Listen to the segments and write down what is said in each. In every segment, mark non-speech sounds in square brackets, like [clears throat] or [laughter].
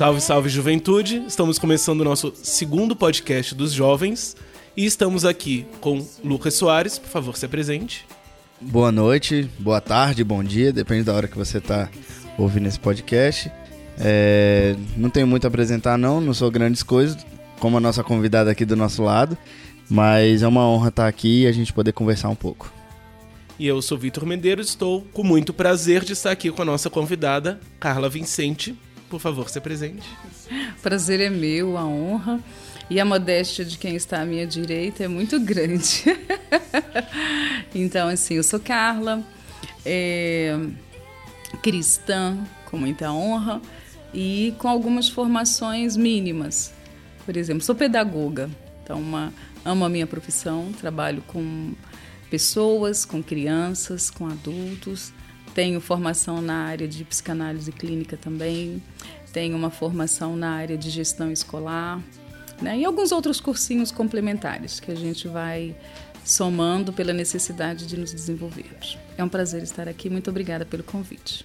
Salve, salve juventude! Estamos começando o nosso segundo podcast dos jovens e estamos aqui com Lucas Soares. Por favor, se apresente. Boa noite, boa tarde, bom dia, depende da hora que você está ouvindo esse podcast. É, não tenho muito a apresentar, não, não sou grandes coisas, como a nossa convidada aqui do nosso lado, mas é uma honra estar aqui e a gente poder conversar um pouco. E eu sou Vitor Medeiros, estou com muito prazer de estar aqui com a nossa convidada, Carla Vincente. Por favor, se presente. Prazer é meu, a honra. E a modéstia de quem está à minha direita é muito grande. [laughs] então, assim, eu sou Carla, é, cristã, com muita honra, e com algumas formações mínimas. Por exemplo, sou pedagoga, então uma, amo a minha profissão, trabalho com pessoas, com crianças, com adultos. Tenho formação na área de psicanálise clínica também. Tenho uma formação na área de gestão escolar. Né? E alguns outros cursinhos complementares que a gente vai somando pela necessidade de nos desenvolvermos. É um prazer estar aqui. Muito obrigada pelo convite.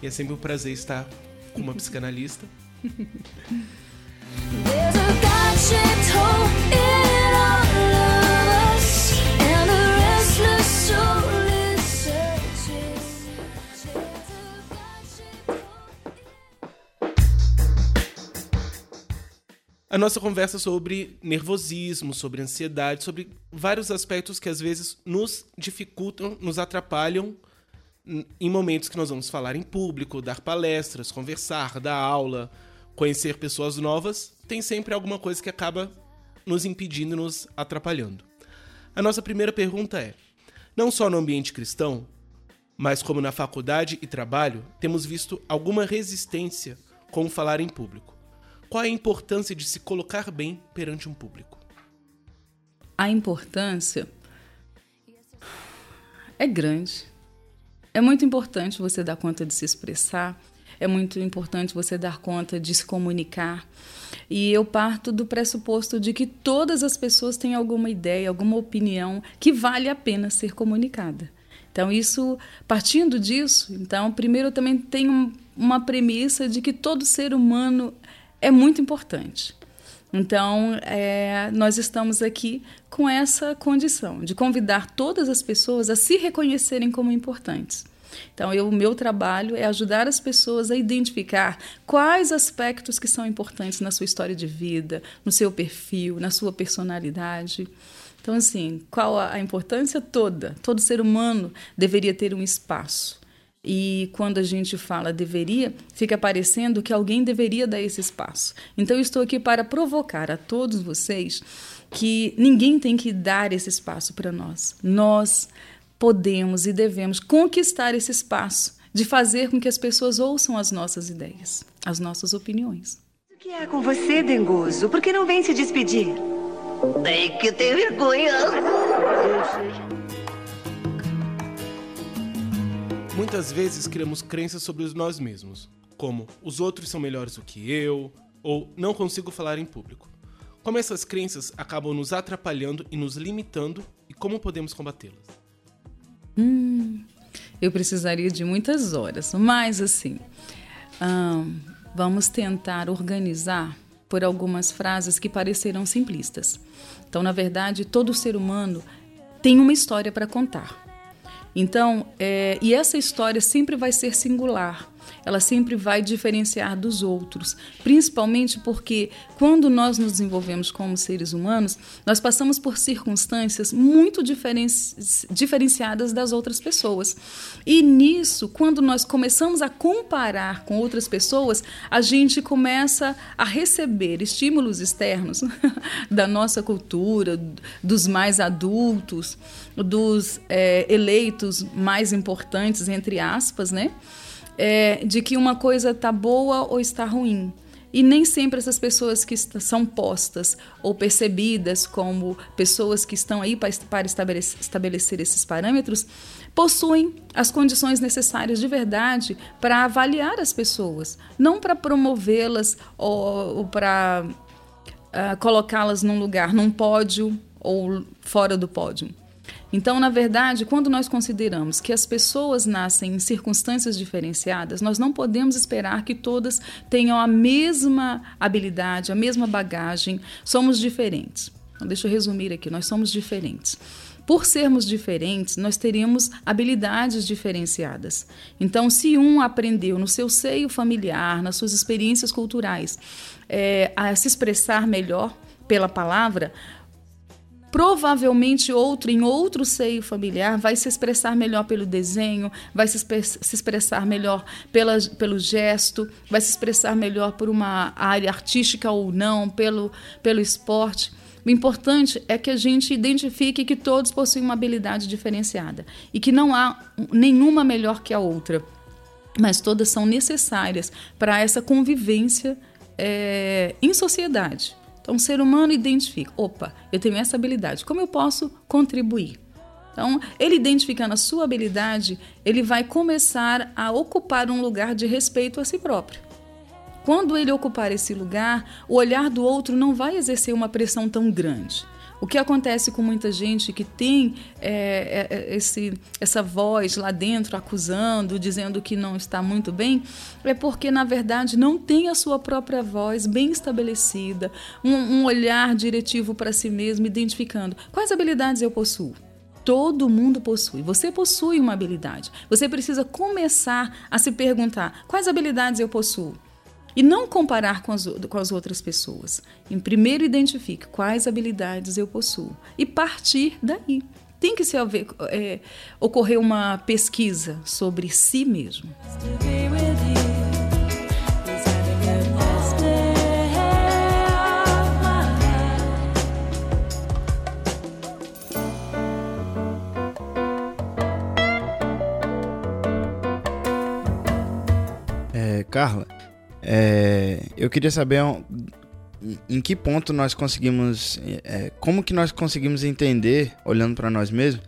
E é sempre um prazer estar com uma psicanalista. [laughs] A nossa conversa sobre nervosismo, sobre ansiedade, sobre vários aspectos que às vezes nos dificultam, nos atrapalham em momentos que nós vamos falar em público, dar palestras, conversar, dar aula, conhecer pessoas novas, tem sempre alguma coisa que acaba nos impedindo, nos atrapalhando. A nossa primeira pergunta é: não só no ambiente cristão, mas como na faculdade e trabalho, temos visto alguma resistência com falar em público. Qual é a importância de se colocar bem perante um público? A importância é grande é muito importante você dar conta de se expressar, é muito importante você dar conta de se comunicar. E eu parto do pressuposto de que todas as pessoas têm alguma ideia, alguma opinião que vale a pena ser comunicada. Então, isso, partindo disso, então, primeiro eu também tenho uma premissa de que todo ser humano é muito importante. Então, é, nós estamos aqui com essa condição de convidar todas as pessoas a se reconhecerem como importantes. Então, o meu trabalho é ajudar as pessoas a identificar quais aspectos que são importantes na sua história de vida, no seu perfil, na sua personalidade. Então, assim, qual a importância toda? Todo ser humano deveria ter um espaço. E quando a gente fala deveria, fica parecendo que alguém deveria dar esse espaço. Então, eu estou aqui para provocar a todos vocês que ninguém tem que dar esse espaço para nós. Nós podemos e devemos conquistar esse espaço de fazer com que as pessoas ouçam as nossas ideias, as nossas opiniões. O que é com você, Dengoso? Por que não vem se despedir? Tem que ter vergonha. Muitas vezes criamos crenças sobre nós mesmos, como os outros são melhores do que eu, ou não consigo falar em público. Como essas crenças acabam nos atrapalhando e nos limitando e como podemos combatê-las? Hum, eu precisaria de muitas horas, mas assim, hum, vamos tentar organizar por algumas frases que parecerão simplistas. Então, na verdade, todo ser humano tem uma história para contar. Então, é, e essa história sempre vai ser singular ela sempre vai diferenciar dos outros, principalmente porque quando nós nos desenvolvemos como seres humanos, nós passamos por circunstâncias muito diferenciadas das outras pessoas. E nisso, quando nós começamos a comparar com outras pessoas, a gente começa a receber estímulos externos [laughs] da nossa cultura, dos mais adultos, dos é, eleitos mais importantes, entre aspas, né? É, de que uma coisa está boa ou está ruim. E nem sempre essas pessoas que são postas ou percebidas como pessoas que estão aí para estabelecer esses parâmetros possuem as condições necessárias de verdade para avaliar as pessoas, não para promovê-las ou, para uh, colocá-las num lugar, num pódio ou fora do pódio. Então, na verdade, quando nós consideramos que as pessoas nascem em circunstâncias diferenciadas, nós não podemos esperar que todas tenham a mesma habilidade, a mesma bagagem. Somos diferentes. Então, deixa eu resumir aqui: nós somos diferentes. Por sermos diferentes, nós teríamos habilidades diferenciadas. Então, se um aprendeu no seu seio familiar, nas suas experiências culturais, é, a se expressar melhor pela palavra, provavelmente outro em outro seio familiar vai se expressar melhor pelo desenho, vai se, expressar melhor pela, pelo gesto, vai se expressar melhor por uma área artística ou não, pelo, pelo esporte. O importante é que a gente identifique que todos possuem uma habilidade diferenciada e que não há nenhuma melhor que a outra, mas todas são necessárias para essa convivência é, em sociedade. Então, o ser humano identifica: opa, eu tenho essa habilidade, como eu posso contribuir? Então, ele identificando a sua habilidade, ele vai começar a ocupar um lugar de respeito a si próprio. Quando ele ocupar esse lugar, o olhar do outro não vai exercer uma pressão tão grande. O que acontece com muita gente que tem é, é, é, esse, essa voz lá dentro acusando, dizendo que não está muito bem, é porque, na verdade, não tem a sua própria voz bem estabelecida, um, um olhar diretivo para si mesmo, identificando quais habilidades eu possuo. Todo mundo possui. Você possui uma habilidade. Você precisa começar a se perguntar: quais habilidades eu possuo? E não comparar com as, com as outras pessoas. Em primeiro, identifique quais habilidades eu possuo e partir daí. Tem que se é, ocorrer uma pesquisa sobre si mesmo. É, Carla, é, eu queria saber em que ponto nós conseguimos, é, como que nós conseguimos entender, olhando para nós mesmos,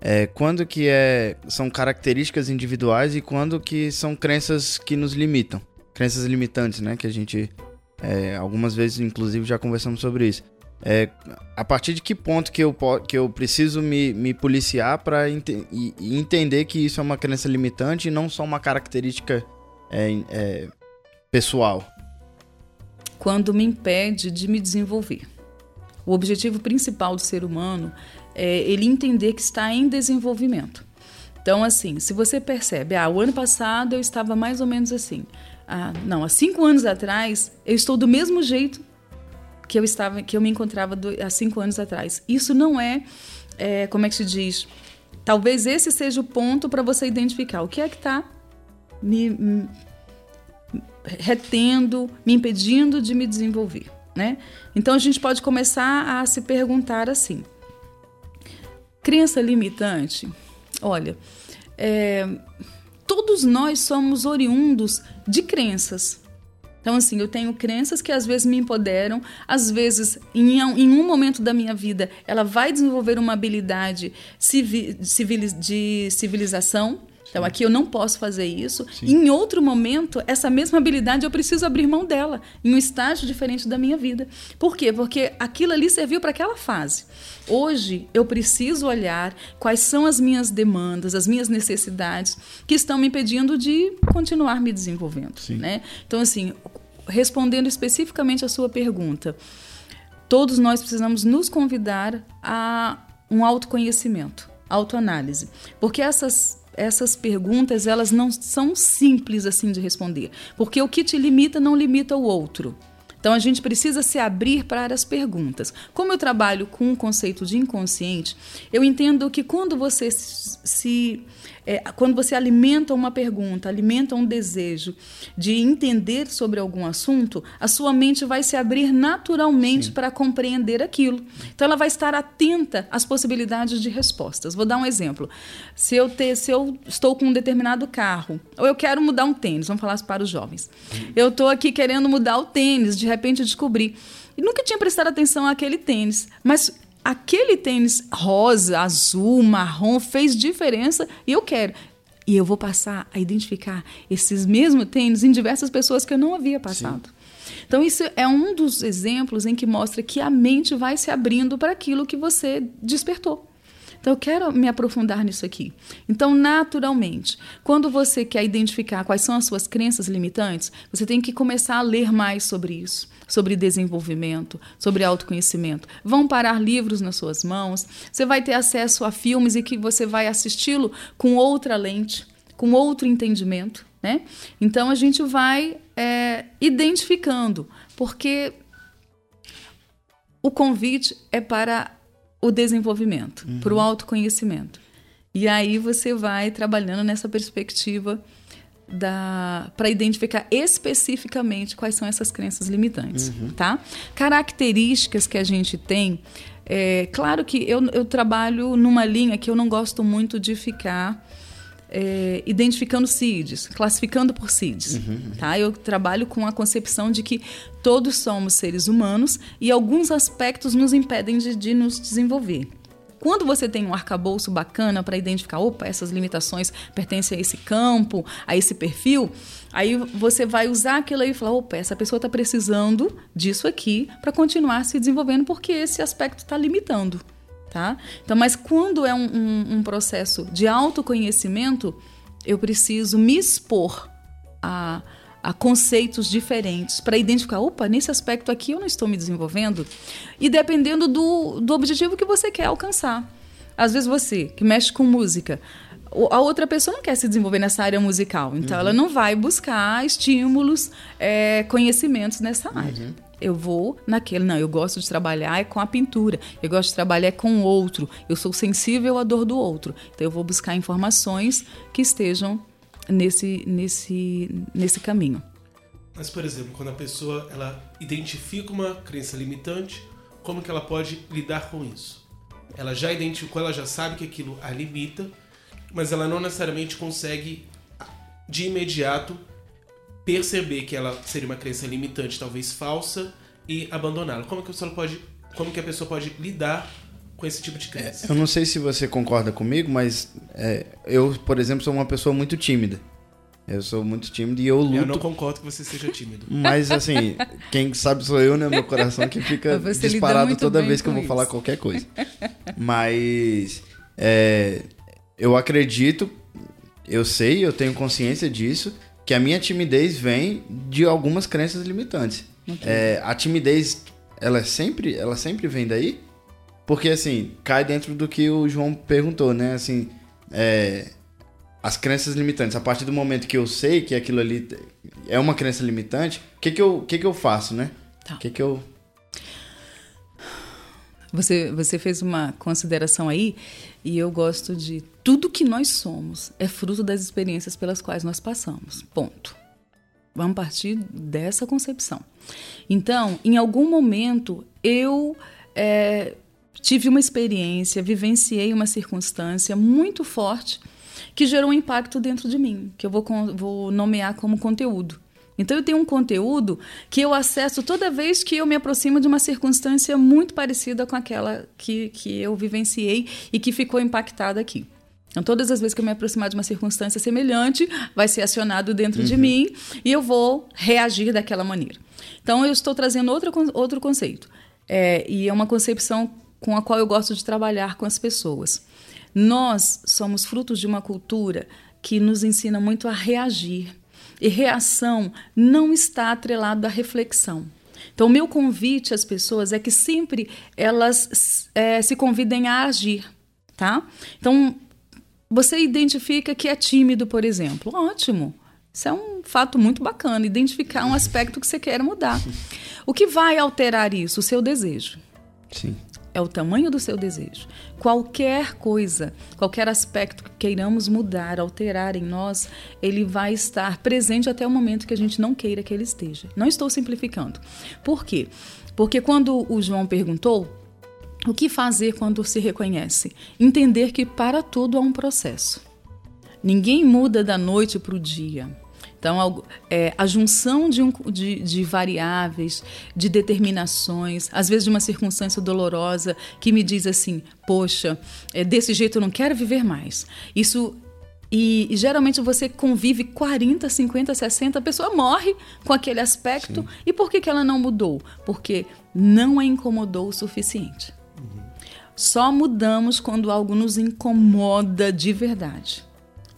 é, quando que é, são características individuais e quando que são crenças que nos limitam, crenças limitantes, né? Que a gente, é, algumas vezes, inclusive, já conversamos sobre isso. É, a partir de que ponto que eu, que eu preciso me, me policiar para ent entender que isso é uma crença limitante e não só uma característica é, é, pessoal? Quando me impede de me desenvolver. O objetivo principal do ser humano é ele entender que está em desenvolvimento. Então, assim, se você percebe, ah, o ano passado eu estava mais ou menos assim. Ah, não, há cinco anos atrás eu estou do mesmo jeito que eu estava, que eu me encontrava do, há cinco anos atrás. Isso não é, é, como é que se diz? Talvez esse seja o ponto para você identificar o que é que está me, retendo, me impedindo de me desenvolver, né? Então a gente pode começar a se perguntar assim: crença limitante? Olha, é, todos nós somos oriundos de crenças. Então, assim, eu tenho crenças que às vezes me empoderam, às vezes, em, em um momento da minha vida, ela vai desenvolver uma habilidade civil, de civilização, então aqui eu não posso fazer isso. Em outro momento, essa mesma habilidade eu preciso abrir mão dela, em um estágio diferente da minha vida. Por quê? Porque aquilo ali serviu para aquela fase. Hoje eu preciso olhar quais são as minhas demandas, as minhas necessidades que estão me impedindo de continuar me desenvolvendo. Né? Então, assim, respondendo especificamente a sua pergunta, todos nós precisamos nos convidar a um autoconhecimento, autoanálise. Porque essas essas perguntas elas não são simples assim de responder, porque o que te limita não limita o outro. Então a gente precisa se abrir para as perguntas. Como eu trabalho com o conceito de inconsciente, eu entendo que quando você se é, quando você alimenta uma pergunta, alimenta um desejo de entender sobre algum assunto, a sua mente vai se abrir naturalmente para compreender aquilo. Então ela vai estar atenta às possibilidades de respostas. Vou dar um exemplo. Se eu, ter, se eu estou com um determinado carro, ou eu quero mudar um tênis, vamos falar para os jovens. Eu estou aqui querendo mudar o tênis, de repente eu descobri. E nunca tinha prestado atenção àquele tênis, mas aquele tênis rosa, azul, marrom fez diferença e eu quero. E eu vou passar a identificar esses mesmos tênis em diversas pessoas que eu não havia passado. Sim. Então, isso é um dos exemplos em que mostra que a mente vai se abrindo para aquilo que você despertou. Então eu quero me aprofundar nisso aqui. Então, naturalmente, quando você quer identificar quais são as suas crenças limitantes, você tem que começar a ler mais sobre isso, sobre desenvolvimento, sobre autoconhecimento. Vão parar livros nas suas mãos, você vai ter acesso a filmes e que você vai assisti-lo com outra lente, com outro entendimento. Né? Então a gente vai é, identificando, porque o convite é para o desenvolvimento, uhum. para o autoconhecimento. E aí você vai trabalhando nessa perspectiva para identificar especificamente quais são essas crenças limitantes, uhum. tá? Características que a gente tem, é, claro que eu, eu trabalho numa linha que eu não gosto muito de ficar é, identificando CIDs, classificando por CIDs. Uhum. Tá? Eu trabalho com a concepção de que todos somos seres humanos e alguns aspectos nos impedem de, de nos desenvolver. Quando você tem um arcabouço bacana para identificar, opa, essas limitações pertencem a esse campo, a esse perfil, aí você vai usar aquilo aí e falar, opa, essa pessoa está precisando disso aqui para continuar se desenvolvendo porque esse aspecto está limitando. Tá? Então, mas quando é um, um, um processo de autoconhecimento, eu preciso me expor a, a conceitos diferentes para identificar, opa, nesse aspecto aqui eu não estou me desenvolvendo. E dependendo do, do objetivo que você quer alcançar. Às vezes você, que mexe com música, a outra pessoa não quer se desenvolver nessa área musical, então uhum. ela não vai buscar estímulos, é, conhecimentos nessa área. Uhum eu vou naquele. Não, eu gosto de trabalhar é com a pintura, eu gosto de trabalhar é com o outro, eu sou sensível à dor do outro. Então eu vou buscar informações que estejam nesse, nesse, nesse caminho. Mas, por exemplo, quando a pessoa ela identifica uma crença limitante, como que ela pode lidar com isso? Ela já identificou, ela já sabe que aquilo a limita, mas ela não necessariamente consegue de imediato perceber que ela seria uma crença limitante, talvez falsa, e abandoná-la. Como que a pessoa pode, como que a pessoa pode lidar com esse tipo de crença? É, eu não sei se você concorda comigo, mas é, eu, por exemplo, sou uma pessoa muito tímida. Eu sou muito tímido e eu luto. Eu não concordo que você seja tímido. Mas assim, [laughs] quem sabe sou eu, né? Meu coração que fica disparado toda vez que eu vou isso. falar qualquer coisa. [laughs] Mas é, eu acredito, eu sei, eu tenho consciência disso, que a minha timidez vem de algumas crenças limitantes. É, a timidez, ela sempre, ela sempre vem daí? Porque assim, cai dentro do que o João perguntou, né? Assim, é, as crenças limitantes. A partir do momento que eu sei que aquilo ali é uma crença limitante, o que que eu, que que eu faço, né? Tá. O que que eu você, você fez uma consideração aí e eu gosto de tudo que nós somos é fruto das experiências pelas quais nós passamos. Ponto. Vamos partir dessa concepção. Então, em algum momento, eu é, tive uma experiência, vivenciei uma circunstância muito forte que gerou um impacto dentro de mim, que eu vou, vou nomear como conteúdo. Então eu tenho um conteúdo que eu acesso toda vez que eu me aproximo de uma circunstância muito parecida com aquela que, que eu vivenciei e que ficou impactada aqui. Então, todas as vezes que eu me aproximar de uma circunstância semelhante, vai ser acionado dentro uhum. de mim e eu vou reagir daquela maneira. Então, eu estou trazendo outro, outro conceito. É, e é uma concepção com a qual eu gosto de trabalhar com as pessoas. Nós somos frutos de uma cultura que nos ensina muito a reagir e reação não está atrelado à reflexão. Então, o meu convite às pessoas é que sempre elas é, se convidem a agir, tá? Então, você identifica que é tímido, por exemplo. Ótimo. Isso é um fato muito bacana, identificar um aspecto que você quer mudar. O que vai alterar isso? O seu desejo. Sim é o tamanho do seu desejo. Qualquer coisa, qualquer aspecto que queiramos mudar, alterar em nós, ele vai estar presente até o momento que a gente não queira que ele esteja. Não estou simplificando. Por quê? Porque quando o João perguntou, o que fazer quando se reconhece? Entender que para tudo há um processo. Ninguém muda da noite para o dia. Então, é, a junção de, um, de, de, variáveis, de determinações, às vezes de uma circunstância dolorosa que me diz assim: poxa, é, desse jeito eu não quero viver mais. Isso. E, e, geralmente você convive 40, 50, 60, a pessoa morre com aquele aspecto. Sim. E por que, que ela não mudou? Porque não a incomodou o suficiente. Só mudamos quando algo nos incomoda de verdade.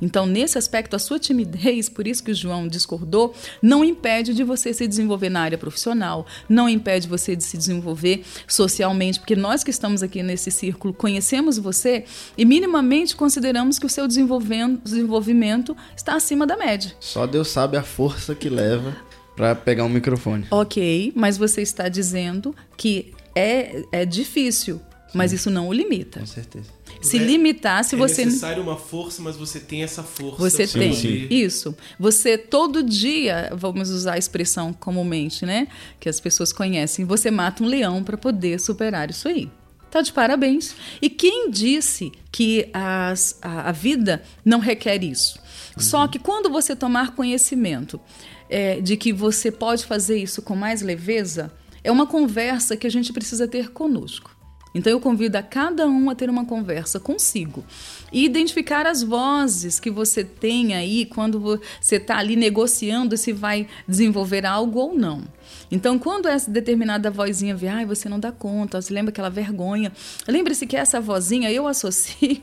Então, nesse aspecto, a sua timidez, por isso que o João discordou, não impede de você se desenvolver na área profissional, não impede você de se desenvolver socialmente, porque nós que estamos aqui nesse círculo conhecemos você e minimamente consideramos que o seu desenvolvimento está acima da média. Só Deus sabe a força que leva para pegar um microfone. Ok, mas você está dizendo que é, é difícil, mas isso não o limita. Com certeza. Se É- limitar, se é você necessário uma força, mas você tem essa força. Você tem. poder- Isso. Você todo dia, vamos usar a expressão comumente, né? Que as pessoas conhecem, você mata um leão para poder superar isso aí. Tá de parabéns. E quem disse que as- a, a vida não requer isso? Só que quando você tomar conhecimento é, de que você pode fazer isso com mais leveza, é uma conversa que a gente precisa ter conosco. Então eu convido a cada um a ter uma conversa consigo e identificar as vozes que você tem aí quando você está ali negociando se vai desenvolver algo ou não. Então, quando essa determinada vozinha vier, ai, você não dá conta, você lembra aquela vergonha. Lembre-se que essa vozinha eu associo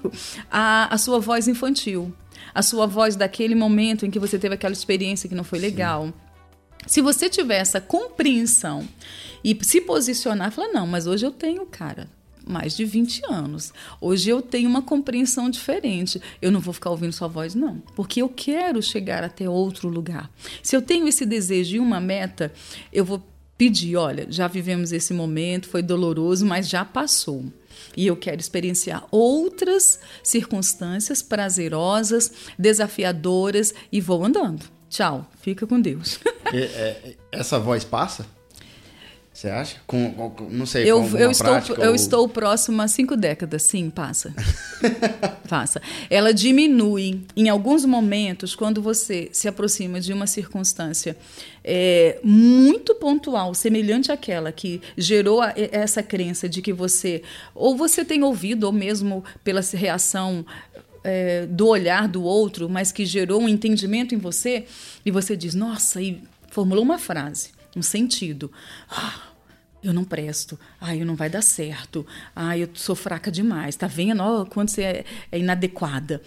à, à sua voz infantil, a sua voz daquele momento em que você teve aquela experiência que não foi legal. Se você tiver essa compreensão e se posicionar, falar, não, mas hoje eu tenho, cara, mais de 20 anos. Hoje eu tenho uma compreensão diferente. Eu não vou ficar ouvindo sua voz, não. Porque eu quero chegar até outro lugar. Se eu tenho esse desejo e uma meta, eu vou pedir, olha, já vivemos esse momento, foi doloroso, mas já passou. E eu quero experienciar outras circunstâncias prazerosas, desafiadoras e vou andando. Tchau, fica com Deus. [laughs] É, essa voz passa? Você acha? Com, com- não sei, Eu, eu, estou, prática eu ou- estou próxima a cinco décadas, sim, passa. [laughs] passa. Ela diminui em alguns momentos quando você se aproxima de uma circunstância é, muito pontual, semelhante àquela que gerou a- essa crença de que você, ou você tem ouvido, ou mesmo pela reação é, do olhar do outro, mas que gerou um entendimento em você, e você diz, nossa, e formulou uma frase, um sentido. Ah, eu não presto. Ai, eu não vai dar certo. Ai, eu sou fraca demais. Tá vendo? Ó, quando você é, é inadequada.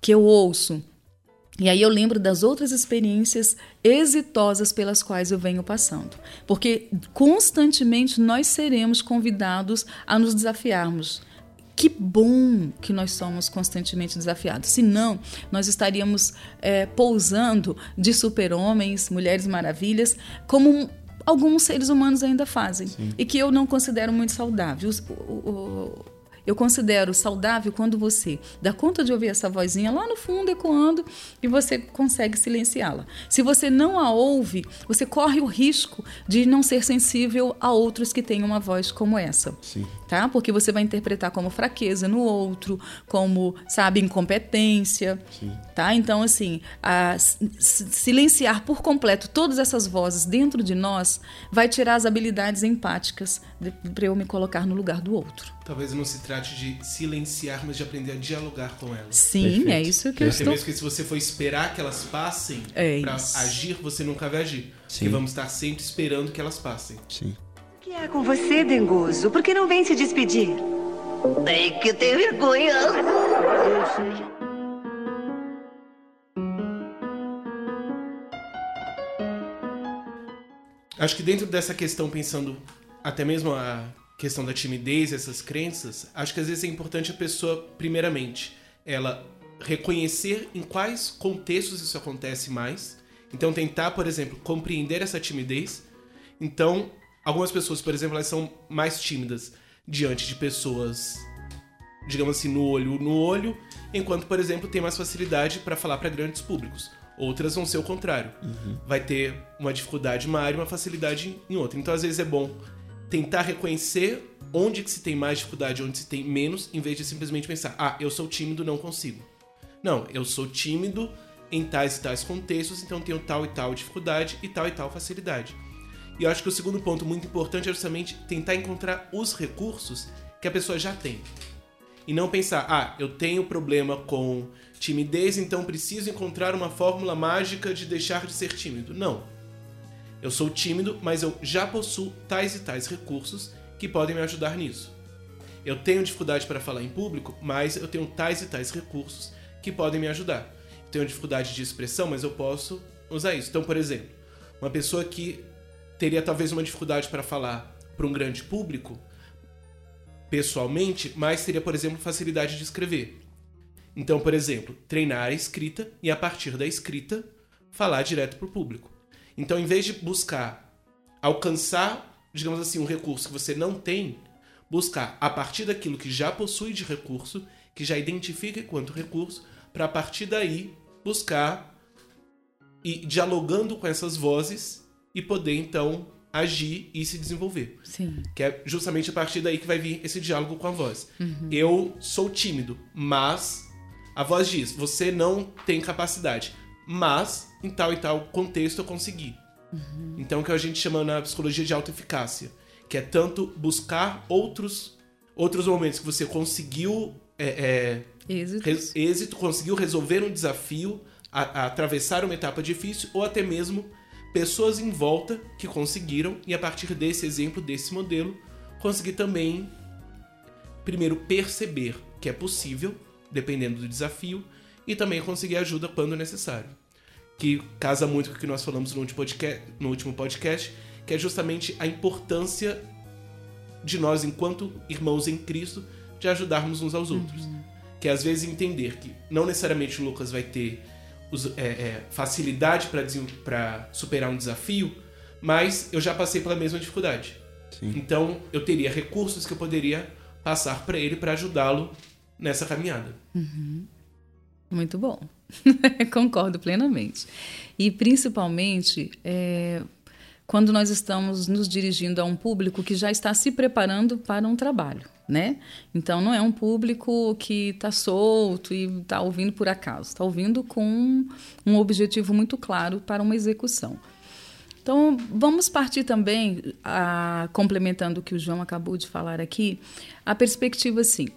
Que eu ouço. E aí eu lembro das outras experiências exitosas pelas quais eu venho passando. Porque constantemente nós seremos convidados a nos desafiarmos. Que bom que nós somos constantemente desafiados. Senão, nós estaríamos é, pousando de super-homens, mulheres maravilhas, como alguns seres humanos ainda fazem. E que eu não considero muito saudável. O- o- eu considero saudável quando você dá conta de ouvir essa vozinha lá no fundo ecoando e você consegue silenciá-la. Se você não a ouve, você corre o risco de não ser sensível a outros que têm uma voz como essa. Sim. Tá? Porque você vai interpretar como fraqueza no outro, como, sabe, incompetência. Tá? Então, assim, silenciar por completo todas essas vozes dentro de nós vai tirar as habilidades empáticas para eu me colocar no lugar do outro. Talvez não se trate de silenciar, mas de aprender a dialogar com elas. Sim, Perfeito. é isso que eu Até estou. mesmo que se você for esperar que elas passem É pra isso. agir, você nunca vai agir. Sim. Porque vamos estar sempre esperando que elas passem. Sim. O que é com você, Dengoso? Por que não vem se despedir? Tem que ter vergonha. Acho que dentro dessa questão, pensando até mesmo a questão da timidez, essas crenças, acho que às vezes é importante a pessoa, primeiramente, ela reconhecer em quais contextos isso acontece mais. Então, tentar, por exemplo, compreender essa timidez. Então, algumas pessoas, por exemplo, elas são mais tímidas diante de pessoas, digamos assim, no olho no olho, enquanto, por exemplo, tem mais facilidade para falar para grandes públicos. Outras vão ser o contrário. Vai ter uma dificuldade em uma área e uma facilidade em outra. Então, às vezes, é bom tentar reconhecer onde que se tem mais dificuldade, onde se tem menos, em vez de simplesmente pensar, ah, eu sou tímido, não consigo. Não, eu sou tímido em tais e tais contextos, então tenho tal e tal dificuldade e tal e tal facilidade. E eu acho que o segundo ponto muito importante é justamente tentar encontrar os recursos que a pessoa já tem. E não pensar, ah, eu tenho problema com timidez, então preciso encontrar uma fórmula mágica de deixar de ser tímido. Não. Eu sou tímido, mas eu já possuo tais e tais recursos que podem me ajudar nisso. eu tenho dificuldade para falar em público, mas eu tenho tais e tais recursos que podem me ajudar. Eu tenho dificuldade de expressão, mas eu posso usar isso. Então, por exemplo, uma pessoa que teria talvez uma dificuldade para falar para um grande público, pessoalmente, mas teria, por exemplo, facilidade de escrever. Então, por exemplo, treinar a escrita e a partir da escrita falar direto para o público. Então, em vez de buscar alcançar, digamos assim, um recurso que você não tem, buscar a partir daquilo que já possui de recurso, que já identifica enquanto recurso, para a partir daí buscar e dialogando com essas vozes e poder então agir e se desenvolver. Sim. Que é justamente a partir daí que vai vir esse diálogo com a voz. Uhum. Eu sou tímido, mas a voz diz: você não tem capacidade, mas em tal e tal contexto eu consegui. Uhum. Então, o que a gente chama na psicologia de autoeficácia, que é tanto buscar outros outros momentos que você conseguiu é, é, Êxitos. res- êxito, conseguiu resolver um desafio, a- a atravessar uma etapa difícil, ou até mesmo pessoas em volta que conseguiram, e a partir desse exemplo, desse modelo, conseguir também, primeiro, perceber que é possível, dependendo do desafio, e também conseguir ajuda quando necessário. Que casa muito com o que nós falamos no último podcast, no último podcast que é justamente a importância de nós, enquanto irmãos em Cristo, de ajudarmos uns aos outros. Que é, às vezes entender que não necessariamente o Lucas vai ter os- é, é, facilidade para superar um desafio, mas eu já passei pela mesma dificuldade. Então eu teria recursos que eu poderia passar para ele para ajudá-lo nessa caminhada. Muito bom. [laughs] Concordo plenamente. E principalmente é, quando nós estamos nos dirigindo a um público que já está se preparando para um trabalho, né? Então não é um público que está solto e está ouvindo por acaso, está ouvindo com um objetivo muito claro para uma execução. Então, vamos partir também, a, complementando o que o João acabou de falar aqui, a perspectiva assim: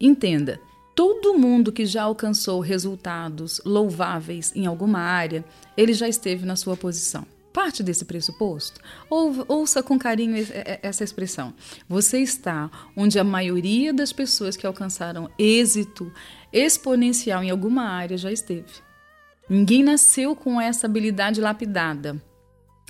entenda, todo mundo que já alcançou resultados louváveis em alguma área, ele já esteve na sua posição. Parte desse pressuposto? Ou, ouça com carinho e- e- essa expressão. Você está onde a maioria das pessoas que alcançaram êxito exponencial em alguma área já esteve. Ninguém nasceu com essa habilidade lapidada.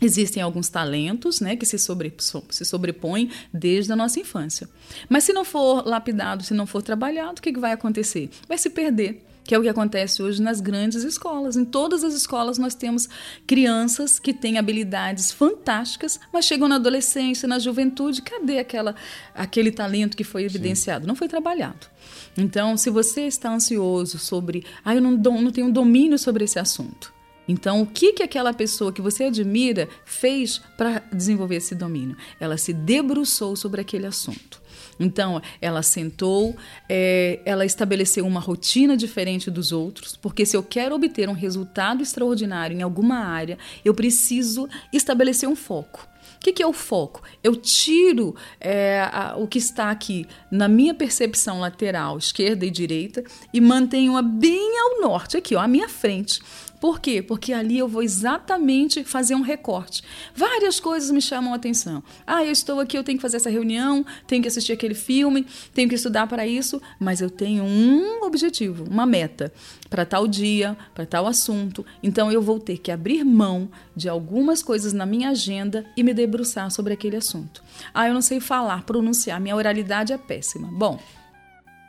Existem alguns talentos né, que se, sobre, so- se sobrepõem desde a nossa infância. Mas se não for lapidado, se não for trabalhado, o que, que vai acontecer? Vai se perder, que é o que acontece hoje nas grandes escolas. Em todas as escolas nós temos crianças que têm habilidades fantásticas, mas chegam na adolescência, na juventude, cadê aquela, aquele talento que foi evidenciado? Não foi trabalhado. Então, se você está ansioso sobre, ah, eu não, não tenho domínio sobre esse assunto, então, o que, que aquela pessoa que você admira fez para desenvolver esse domínio? Ela se debruçou sobre aquele assunto. Então, ela sentou, é, ela estabeleceu uma rotina diferente dos outros, porque se eu quero obter um resultado extraordinário em alguma área, eu preciso estabelecer um foco. O que, que é o foco? Eu tiro é, a- o que está aqui na minha percepção lateral, esquerda e direita, e mantenho-a bem ao norte, aqui, ó, à minha frente. Por quê? Porque ali eu vou exatamente fazer um recorte. Várias coisas me chamam a atenção. Ah, eu estou aqui, eu tenho que fazer essa reunião, tenho que assistir aquele filme, tenho que estudar para isso, mas eu tenho um objetivo, uma meta para tal dia, para tal assunto. Então eu vou ter que abrir mão de algumas coisas na minha agenda e me debruçar sobre aquele assunto. Ah, eu não sei falar, pronunciar, minha oralidade é péssima. Bom,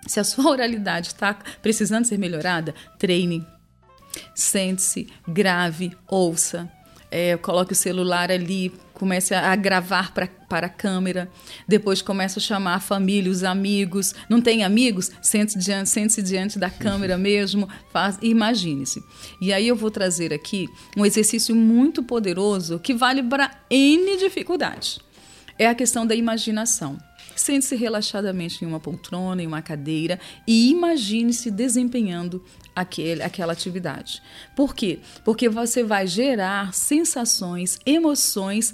se a sua [laughs] oralidade está precisando ser melhorada, treine. Sente-se, grave, ouça. É, coloque o celular ali, comece a gravar pra, para a câmera. Depois começa a chamar a família, os amigos. Não tem amigos? Sente-se diante, sente diante da câmera [laughs] mesmo. Faz, imagine-se. E aí eu vou trazer aqui um exercício muito poderoso que vale para N dificuldades. É a questão da imaginação. Sente-se relaxadamente em uma poltrona, em uma cadeira e imagine-se desempenhando aquele, aquela atividade. Por quê? Porque você vai gerar sensações, emoções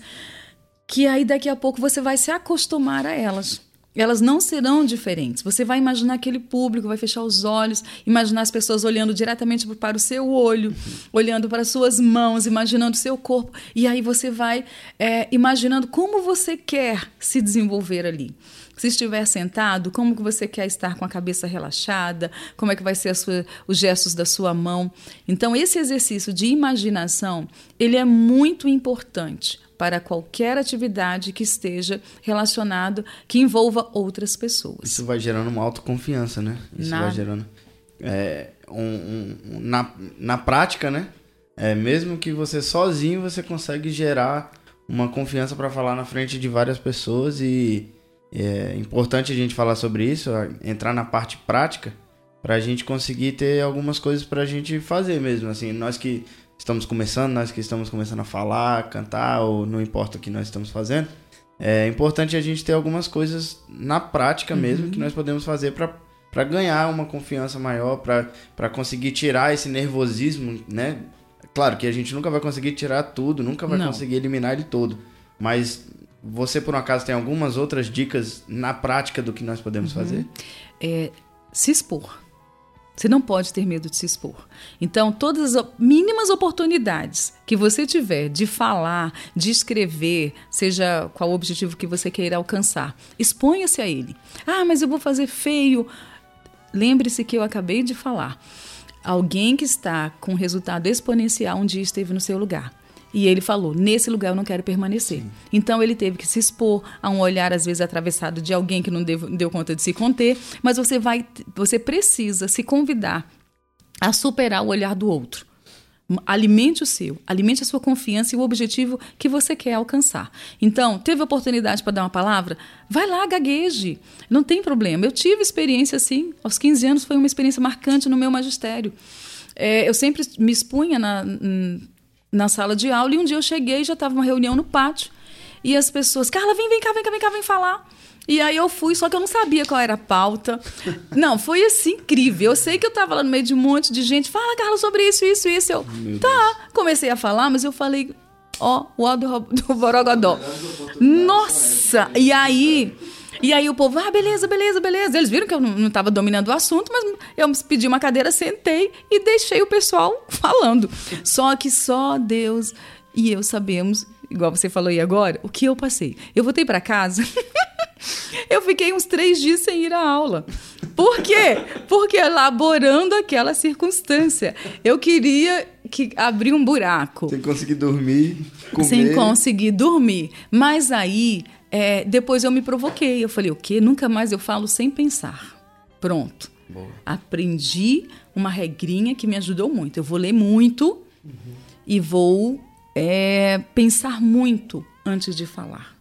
que aí daqui a pouco você vai se acostumar a elas. elas não serão diferentes. Você vai imaginar aquele público, vai fechar os olhos, imaginar as pessoas olhando diretamente para o seu olho, olhando para as suas mãos, imaginando o seu corpo. E aí você vai é, imaginando como você quer se desenvolver ali. Se estiver sentado, como que você quer estar com a cabeça relaxada? Como é que vai ser sua, os gestos da sua mão? Então, esse exercício de imaginação, ele é muito importante para qualquer atividade que esteja relacionado, que envolva outras pessoas. Isso vai gerando uma autoconfiança, né? Isso Na- vai gerando. é, um- um- na, na prática, né? É, mesmo que você sozinho, você consegue gerar uma confiança para falar na frente de várias pessoas e é importante a gente falar sobre isso, entrar na parte prática, para a gente conseguir ter algumas coisas para a gente fazer mesmo. Assim, nós que estamos começando, nós que estamos começando a falar, cantar, ou não importa o que nós estamos fazendo, é importante a gente ter algumas coisas na prática mesmo que nós podemos fazer para para ganhar uma confiança maior, para conseguir tirar esse nervosismo, né? Claro que a gente nunca vai conseguir tirar tudo, nunca vai Não. conseguir eliminar ele todo, mas você por um acaso tem algumas outras dicas na prática do que nós podemos fazer? é se expor. Você não pode ter medo de se expor. Então, todas as mínimas oportunidades que você tiver de falar, de escrever, seja qual o objetivo que você queira alcançar, exponha-se a ele. Ah, mas eu vou fazer feio. Lembre-se que eu acabei de falar. Alguém que está com resultado exponencial um dia esteve no seu lugar. E ele falou: nesse lugar eu não quero permanecer. Então ele teve que se expor a um olhar, às vezes, atravessado de alguém que não deu, deu conta de se conter. Mas você vai, você precisa se convidar a superar o olhar do outro. Alimente o seu, alimente a sua confiança e o objetivo que você quer alcançar. Então, teve oportunidade para dar uma palavra? Vai lá, gagueje. Não tem problema. Eu tive experiência assim. Aos 15 anos foi uma experiência marcante no meu magistério. É, eu sempre me expunha na, na sala de aula e um dia eu cheguei já estava uma reunião no pátio e as pessoas, Carla, vem, vem cá, vem cá, vem cá, vem falar. E aí eu fui, só que eu não sabia qual era a pauta. [laughs] Não, foi assim incrível. Eu sei que eu estava lá no meio de um monte de gente. Fala, Carla, sobre isso, isso, isso. Eu, tá. Comecei a falar, mas eu falei, ó, o ó do, [laughs] do Borogodó. Nossa! E aí. E aí o povo, ah, beleza, beleza, beleza. Eles viram que eu não estava dominando o assunto, mas eu pedi uma cadeira, sentei e deixei o pessoal [laughs] falando. Só que só Deus e eu sabemos, igual você falou aí agora, o que eu passei. Eu voltei para casa. [laughs] Eu fiquei uns três dias sem ir à aula. Por quê? Porque elaborando aquela circunstância. Eu queria que abrir um buraco Sem conseguir dormir, comer. sem conseguir dormir. Mas aí, é, depois eu me provoquei. Eu falei, o quê? Nunca mais eu falo sem pensar. Pronto. Aprendi uma regrinha que me ajudou muito. Eu vou ler muito e vou é, pensar muito antes de falar.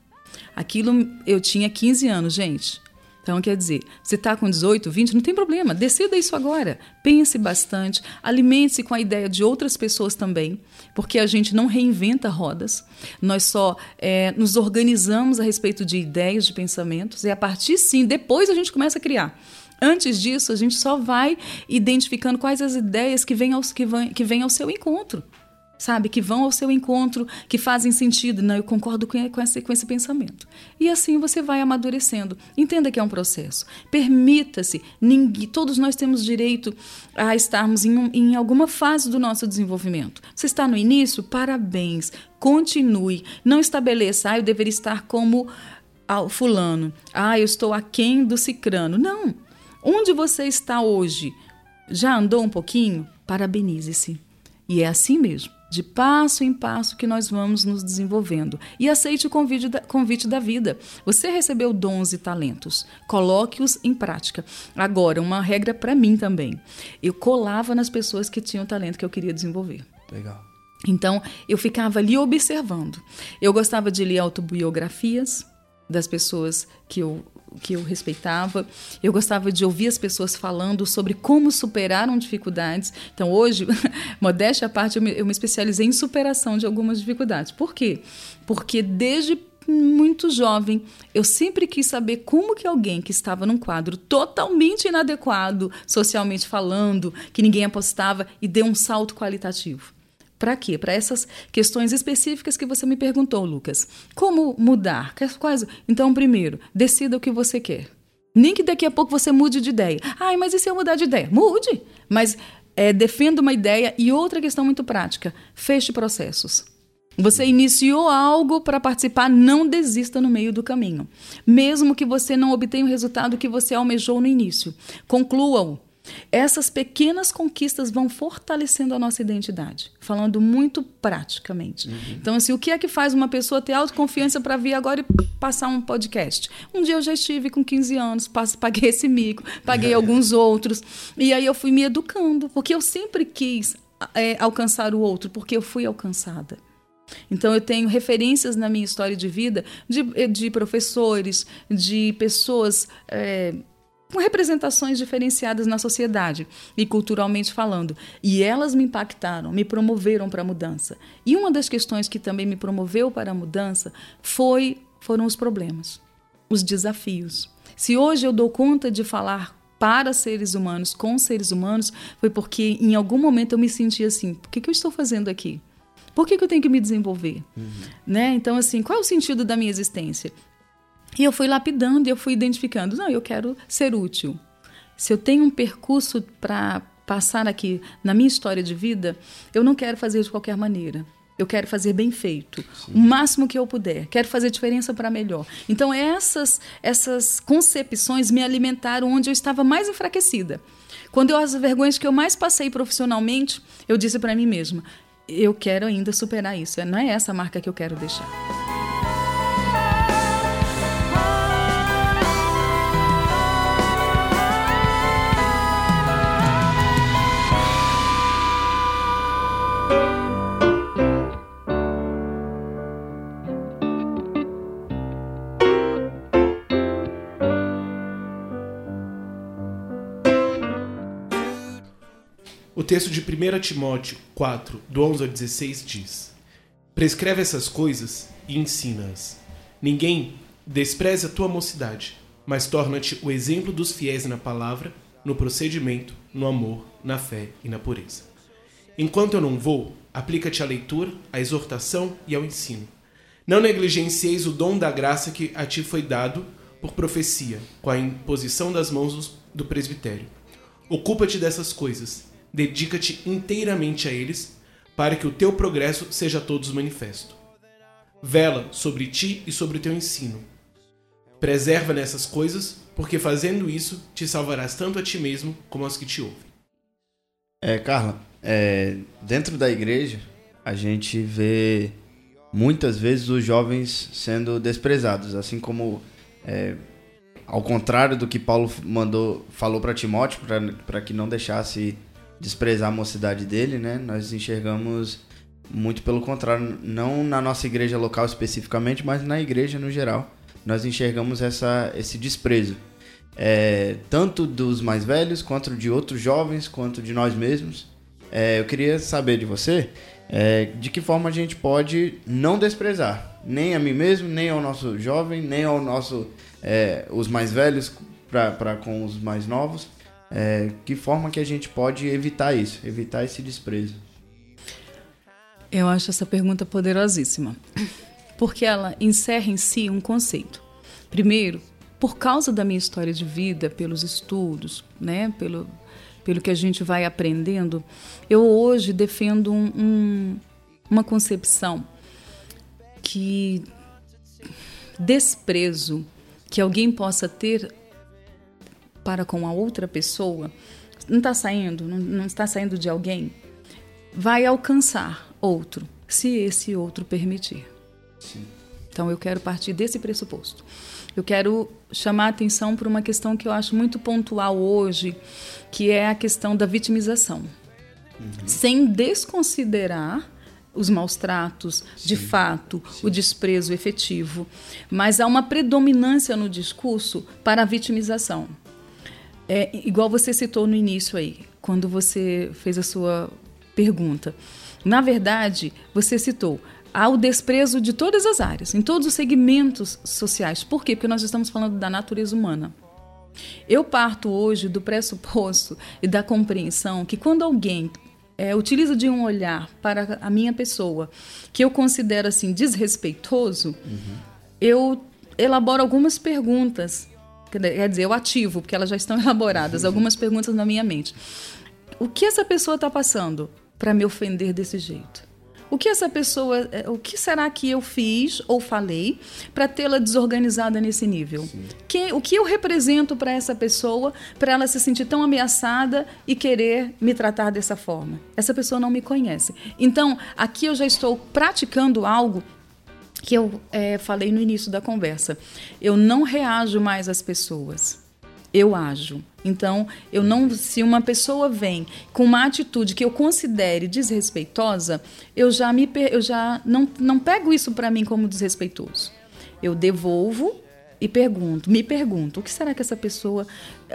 Aquilo eu tinha 15 anos, gente. Então, quer dizer, você está com 18, 20, não tem problema, decida isso agora. Pense bastante, alimente-se com a ideia de outras pessoas também, porque a gente não reinventa rodas, nós só é, nos organizamos a respeito de ideias, de pensamentos, e a partir sim, depois a gente começa a criar. Antes disso, a gente só vai identificando quais as ideias que vêm, aos, que vêm, que vêm ao seu encontro sabe? Que vão ao seu encontro, que fazem sentido. Não, eu concordo com, com, esse, com esse pensamento. E assim você vai amadurecendo. Entenda que é um processo. Permita-se. Todos nós temos direito a estarmos em, um- em alguma fase do nosso desenvolvimento. Você está no início? Parabéns. Continue. Não estabeleça, ah, eu deveria estar como ah, o fulano. Ah, eu estou aquém do cicrano. Não. Onde você está hoje? Já andou um pouquinho? Parabenize-se. E é assim mesmo, de passo em passo que nós vamos nos desenvolvendo. E aceite o convite da, convite da vida. Você recebeu dons e talentos, coloque-os em prática. Agora, uma regra para mim também. Eu colava nas pessoas que tinham talento que eu queria desenvolver. Legal. Então, eu ficava ali observando. Eu gostava de ler autobiografias das pessoas que eu, que eu respeitava. Eu gostava de ouvir as pessoas falando sobre como superaram dificuldades. Então, hoje, [laughs] modéstia à parte, eu me, eu me especializei em superação de algumas dificuldades. Por quê? Porque desde muito jovem, eu sempre quis saber como que alguém que estava num quadro totalmente inadequado, socialmente falando, que ninguém apostava, e deu um salto qualitativo Para quê? Para essas questões específicas que você me perguntou, Lucas. Como mudar? Quais? Então, primeiro, decida o que você quer. Nem que daqui a pouco você mude de ideia. Ai, mas e se eu mudar de ideia? Mude! Mas é, defenda uma ideia. E outra questão muito prática: feche processos. Você iniciou algo para participar, não desista no meio do caminho. Mesmo que você não obtenha o resultado que você almejou no início, conclua-o. Essas pequenas conquistas vão fortalecendo a nossa identidade, falando muito praticamente. Uhum. Então, assim, o que é que faz uma pessoa ter autoconfiança para vir agora e passar um podcast? Um dia eu já estive com 15 anos, paguei esse mico, paguei é. [laughs] alguns outros, e aí eu fui me educando, porque eu sempre quis é, alcançar o outro, porque eu fui alcançada. Então, eu tenho referências na minha história de vida de, de professores, de pessoas. É, com representações diferenciadas na sociedade e culturalmente falando. E elas me impactaram, me promoveram para a mudança. E uma das questões que também me promoveu para a mudança foi foram os problemas, os desafios. Se hoje eu dou conta de falar para seres humanos, com seres humanos, foi porque em algum momento eu me senti assim: por que, que eu estou fazendo aqui? Por que, que eu tenho que me desenvolver? Uhum. Né? Então, assim, qual é o sentido da minha existência? E eu fui lapidando e eu fui identificando. Não, eu quero ser útil. Se eu tenho um percurso para passar aqui na minha história de vida, eu não quero fazer de qualquer maneira. Eu quero fazer bem feito, Sim. o máximo que eu puder. Quero fazer diferença para melhor. Então essas essas concepções me alimentaram onde eu estava mais enfraquecida. Quando eu as vergonhas que eu mais passei profissionalmente, eu disse para mim mesma: eu quero ainda superar isso. Não é essa a marca que eu quero deixar. O texto de 1 Timóteo 4, do 11 ao 16 diz: Prescreve essas coisas e ensina-as. Ninguém despreze a tua mocidade, mas torna-te o exemplo dos fiéis na palavra, no procedimento, no amor, na fé e na pureza. Enquanto eu não vou, aplica-te à leitura, à exortação e ao ensino. Não negligencieis o dom da graça que a ti foi dado por profecia, com a imposição das mãos do presbitério. Ocupa-te dessas coisas dedica-te inteiramente a eles, para que o teu progresso seja a todos manifesto. Vela sobre ti e sobre o teu ensino. Preserva nessas coisas, porque fazendo isso te salvarás tanto a ti mesmo como aos que te ouvem. É, Carla, é, dentro da igreja a gente vê muitas vezes os jovens sendo desprezados, assim como é, ao contrário do que Paulo mandou falou para Timóteo para que não deixasse desprezar a mocidade dele, né? Nós enxergamos muito pelo contrário, não na nossa igreja local especificamente, mas na igreja no geral. Nós enxergamos essa, esse desprezo. É, tanto dos mais velhos, quanto de outros jovens, quanto de nós mesmos. É, eu queria saber de você é, de que forma a gente pode não desprezar nem a mim mesmo, nem ao nosso jovem, nem ao nosso é, os mais velhos para com os mais novos. É, que forma que a gente pode evitar isso, evitar esse desprezo? Eu acho essa pergunta poderosíssima, porque ela encerra em si um conceito. Primeiro, por causa da minha história de vida, pelos estudos, né, pelo, pelo que a gente vai aprendendo, eu hoje defendo um, um, uma concepção que desprezo que alguém possa ter para com a outra pessoa, não está saindo, não, não está saindo de alguém, vai alcançar outro, se esse outro permitir. Sim. Então eu quero partir desse pressuposto. Eu quero chamar a atenção para uma questão que eu acho muito pontual hoje, que é a questão da vitimização. Uhum. Sem desconsiderar os maus tratos, Sim. de fato, Sim. o desprezo efetivo, mas há uma predominância no discurso para a vitimização. É, igual você citou no início aí, quando você fez a sua pergunta. Na verdade, você citou há o desprezo de todas as áreas, em todos os segmentos sociais. Por quê? Porque nós estamos falando da natureza humana. Eu parto hoje do pressuposto e da compreensão que quando alguém é, utiliza de um olhar para a minha pessoa que eu considero assim desrespeitoso, eu elaboro algumas perguntas. Quer dizer, eu ativo, porque elas já estão [laughs] elaboradas, algumas perguntas na minha mente. O que essa pessoa está passando para me ofender desse jeito? O que essa pessoa, é, o que será que eu fiz ou falei para tê-la desorganizada nesse nível? Que, o que eu represento para essa pessoa para ela se sentir tão ameaçada e querer me tratar dessa forma? Essa pessoa não me conhece. Então, aqui eu já estou praticando algo que eu é, falei no início da conversa. Eu não reajo mais às pessoas. Eu ajo. Então, eu não, se uma pessoa vem com uma atitude que eu considere desrespeitosa, eu já me, eu já não, não pego isso para mim como desrespeitoso. Eu devolvo e pergunto, me pergunto, o que será que essa pessoa,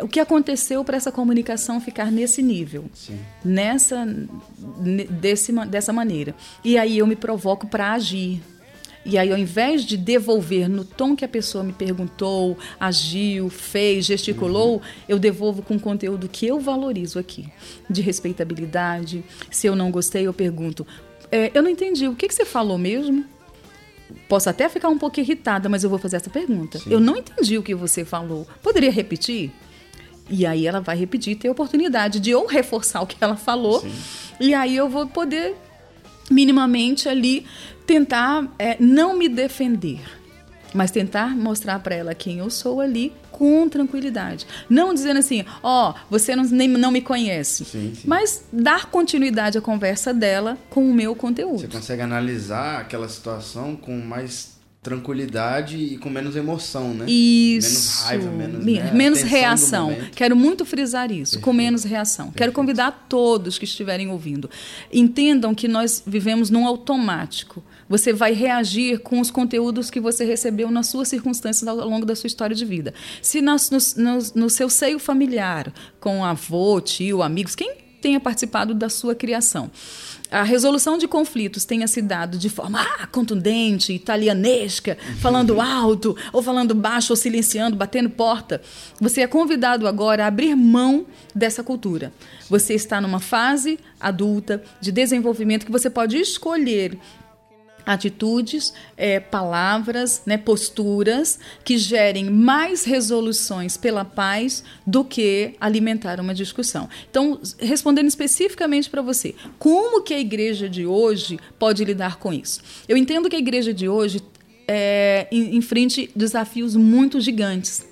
o que aconteceu para essa comunicação ficar nesse nível, Sim. nessa, desse, dessa maneira? E aí eu me provoco para agir. E aí, ao invés de devolver no tom que a pessoa me perguntou, agiu, fez, gesticulou, uhum. eu devolvo com conteúdo que eu valorizo aqui, de respeitabilidade. Se eu não gostei, eu pergunto: é, eu não entendi, o que, que você falou mesmo? Posso até ficar um pouco irritada, mas eu vou fazer essa pergunta. Sim. Eu não entendi o que você falou. Poderia repetir? E aí ela vai repetir, ter a oportunidade de ou reforçar o que ela falou, Sim. e aí eu vou poder minimamente ali tentar é, não me defender, mas tentar mostrar para ela quem eu sou ali com tranquilidade. Não dizendo assim, ó, oh, você não, nem, não me conhece. Sim, sim. Mas dar continuidade à conversa dela com o meu conteúdo. Você consegue analisar aquela situação com mais tranquilidade e com menos emoção, né? Isso. Menos raiva, menos, né? menos reação. Quero muito frisar isso, Perfeito. com menos reação. Perfeito. Quero convidar todos que estiverem ouvindo. Entendam que nós vivemos num automático. Você vai reagir com os conteúdos que você recebeu nas suas circunstâncias ao longo da sua história de vida. Se nas, no, no, no seu seio familiar, com avô, tio, amigos, quem tenha participado da sua criação a resolução de conflitos tenha se dado de forma ah, contundente, italianesca, falando alto, ou falando baixo, ou silenciando, batendo porta, você é convidado agora a abrir mão dessa cultura. Você está numa fase adulta de desenvolvimento que você pode escolher atitudes, é, palavras, né, posturas que gerem mais resoluções pela paz do que alimentar uma discussão. Então, respondendo especificamente para você, como que a igreja de hoje pode lidar com isso? Eu entendo que a igreja de hoje é, enfrente desafios muito gigantes.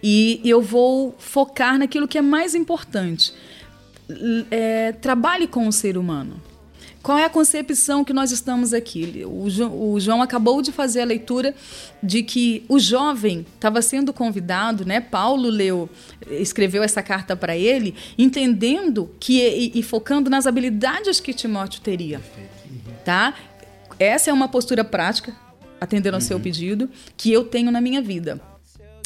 E eu vou focar naquilo que é mais importante. É, trabalhe com o ser humano. Qual é a concepção que nós estamos aqui? O João, o João acabou de fazer a leitura de que o jovem estava sendo convidado, né? Paulo leu, escreveu essa carta para ele, entendendo que e, e, focando nas habilidades que Timóteo teria, tá? Essa é uma postura prática, atendendo ao uhum. seu pedido, que eu tenho na minha vida.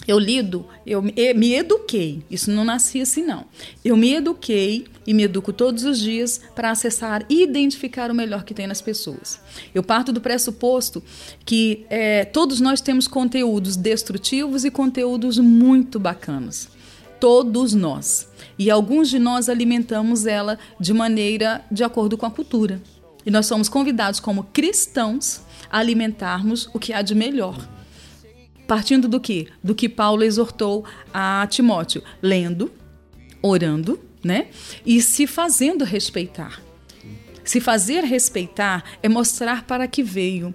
Eu lido, eu me eduquei. Isso não nasci assim, não. Eu me eduquei e me educo todos os dias para acessar e identificar o melhor que tem nas pessoas. Eu parto do pressuposto que é, todos nós temos conteúdos destrutivos e conteúdos muito bacanas. Todos nós. E alguns de nós alimentamos ela de maneira de acordo com a cultura. E nós somos convidados, como cristãos, a alimentarmos o que há de melhor Partindo do que? Do que Paulo exortou a Timóteo, lendo, orando, né? E se fazendo respeitar. Se fazer respeitar é mostrar para que veio.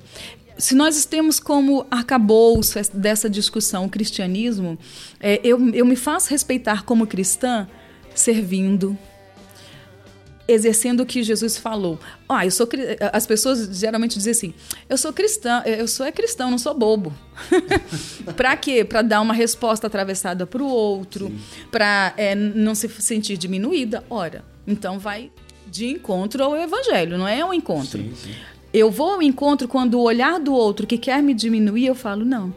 Se nós temos como arcabouço dessa discussão o cristianismo, é, eu, eu me faço respeitar como cristã servindo, exercendo o que Jesus falou. Ah, eu sou as pessoas geralmente dizem assim: "Eu sou cristã, eu sou é cristão, não sou bobo". [laughs] para quê? Para dar uma resposta atravessada para o outro, para é, não se sentir diminuída. Ora, então vai de encontro ao evangelho, não é um encontro. Sim, sim. Eu vou ao encontro quando o olhar do outro que quer me diminuir, eu falo: "Não.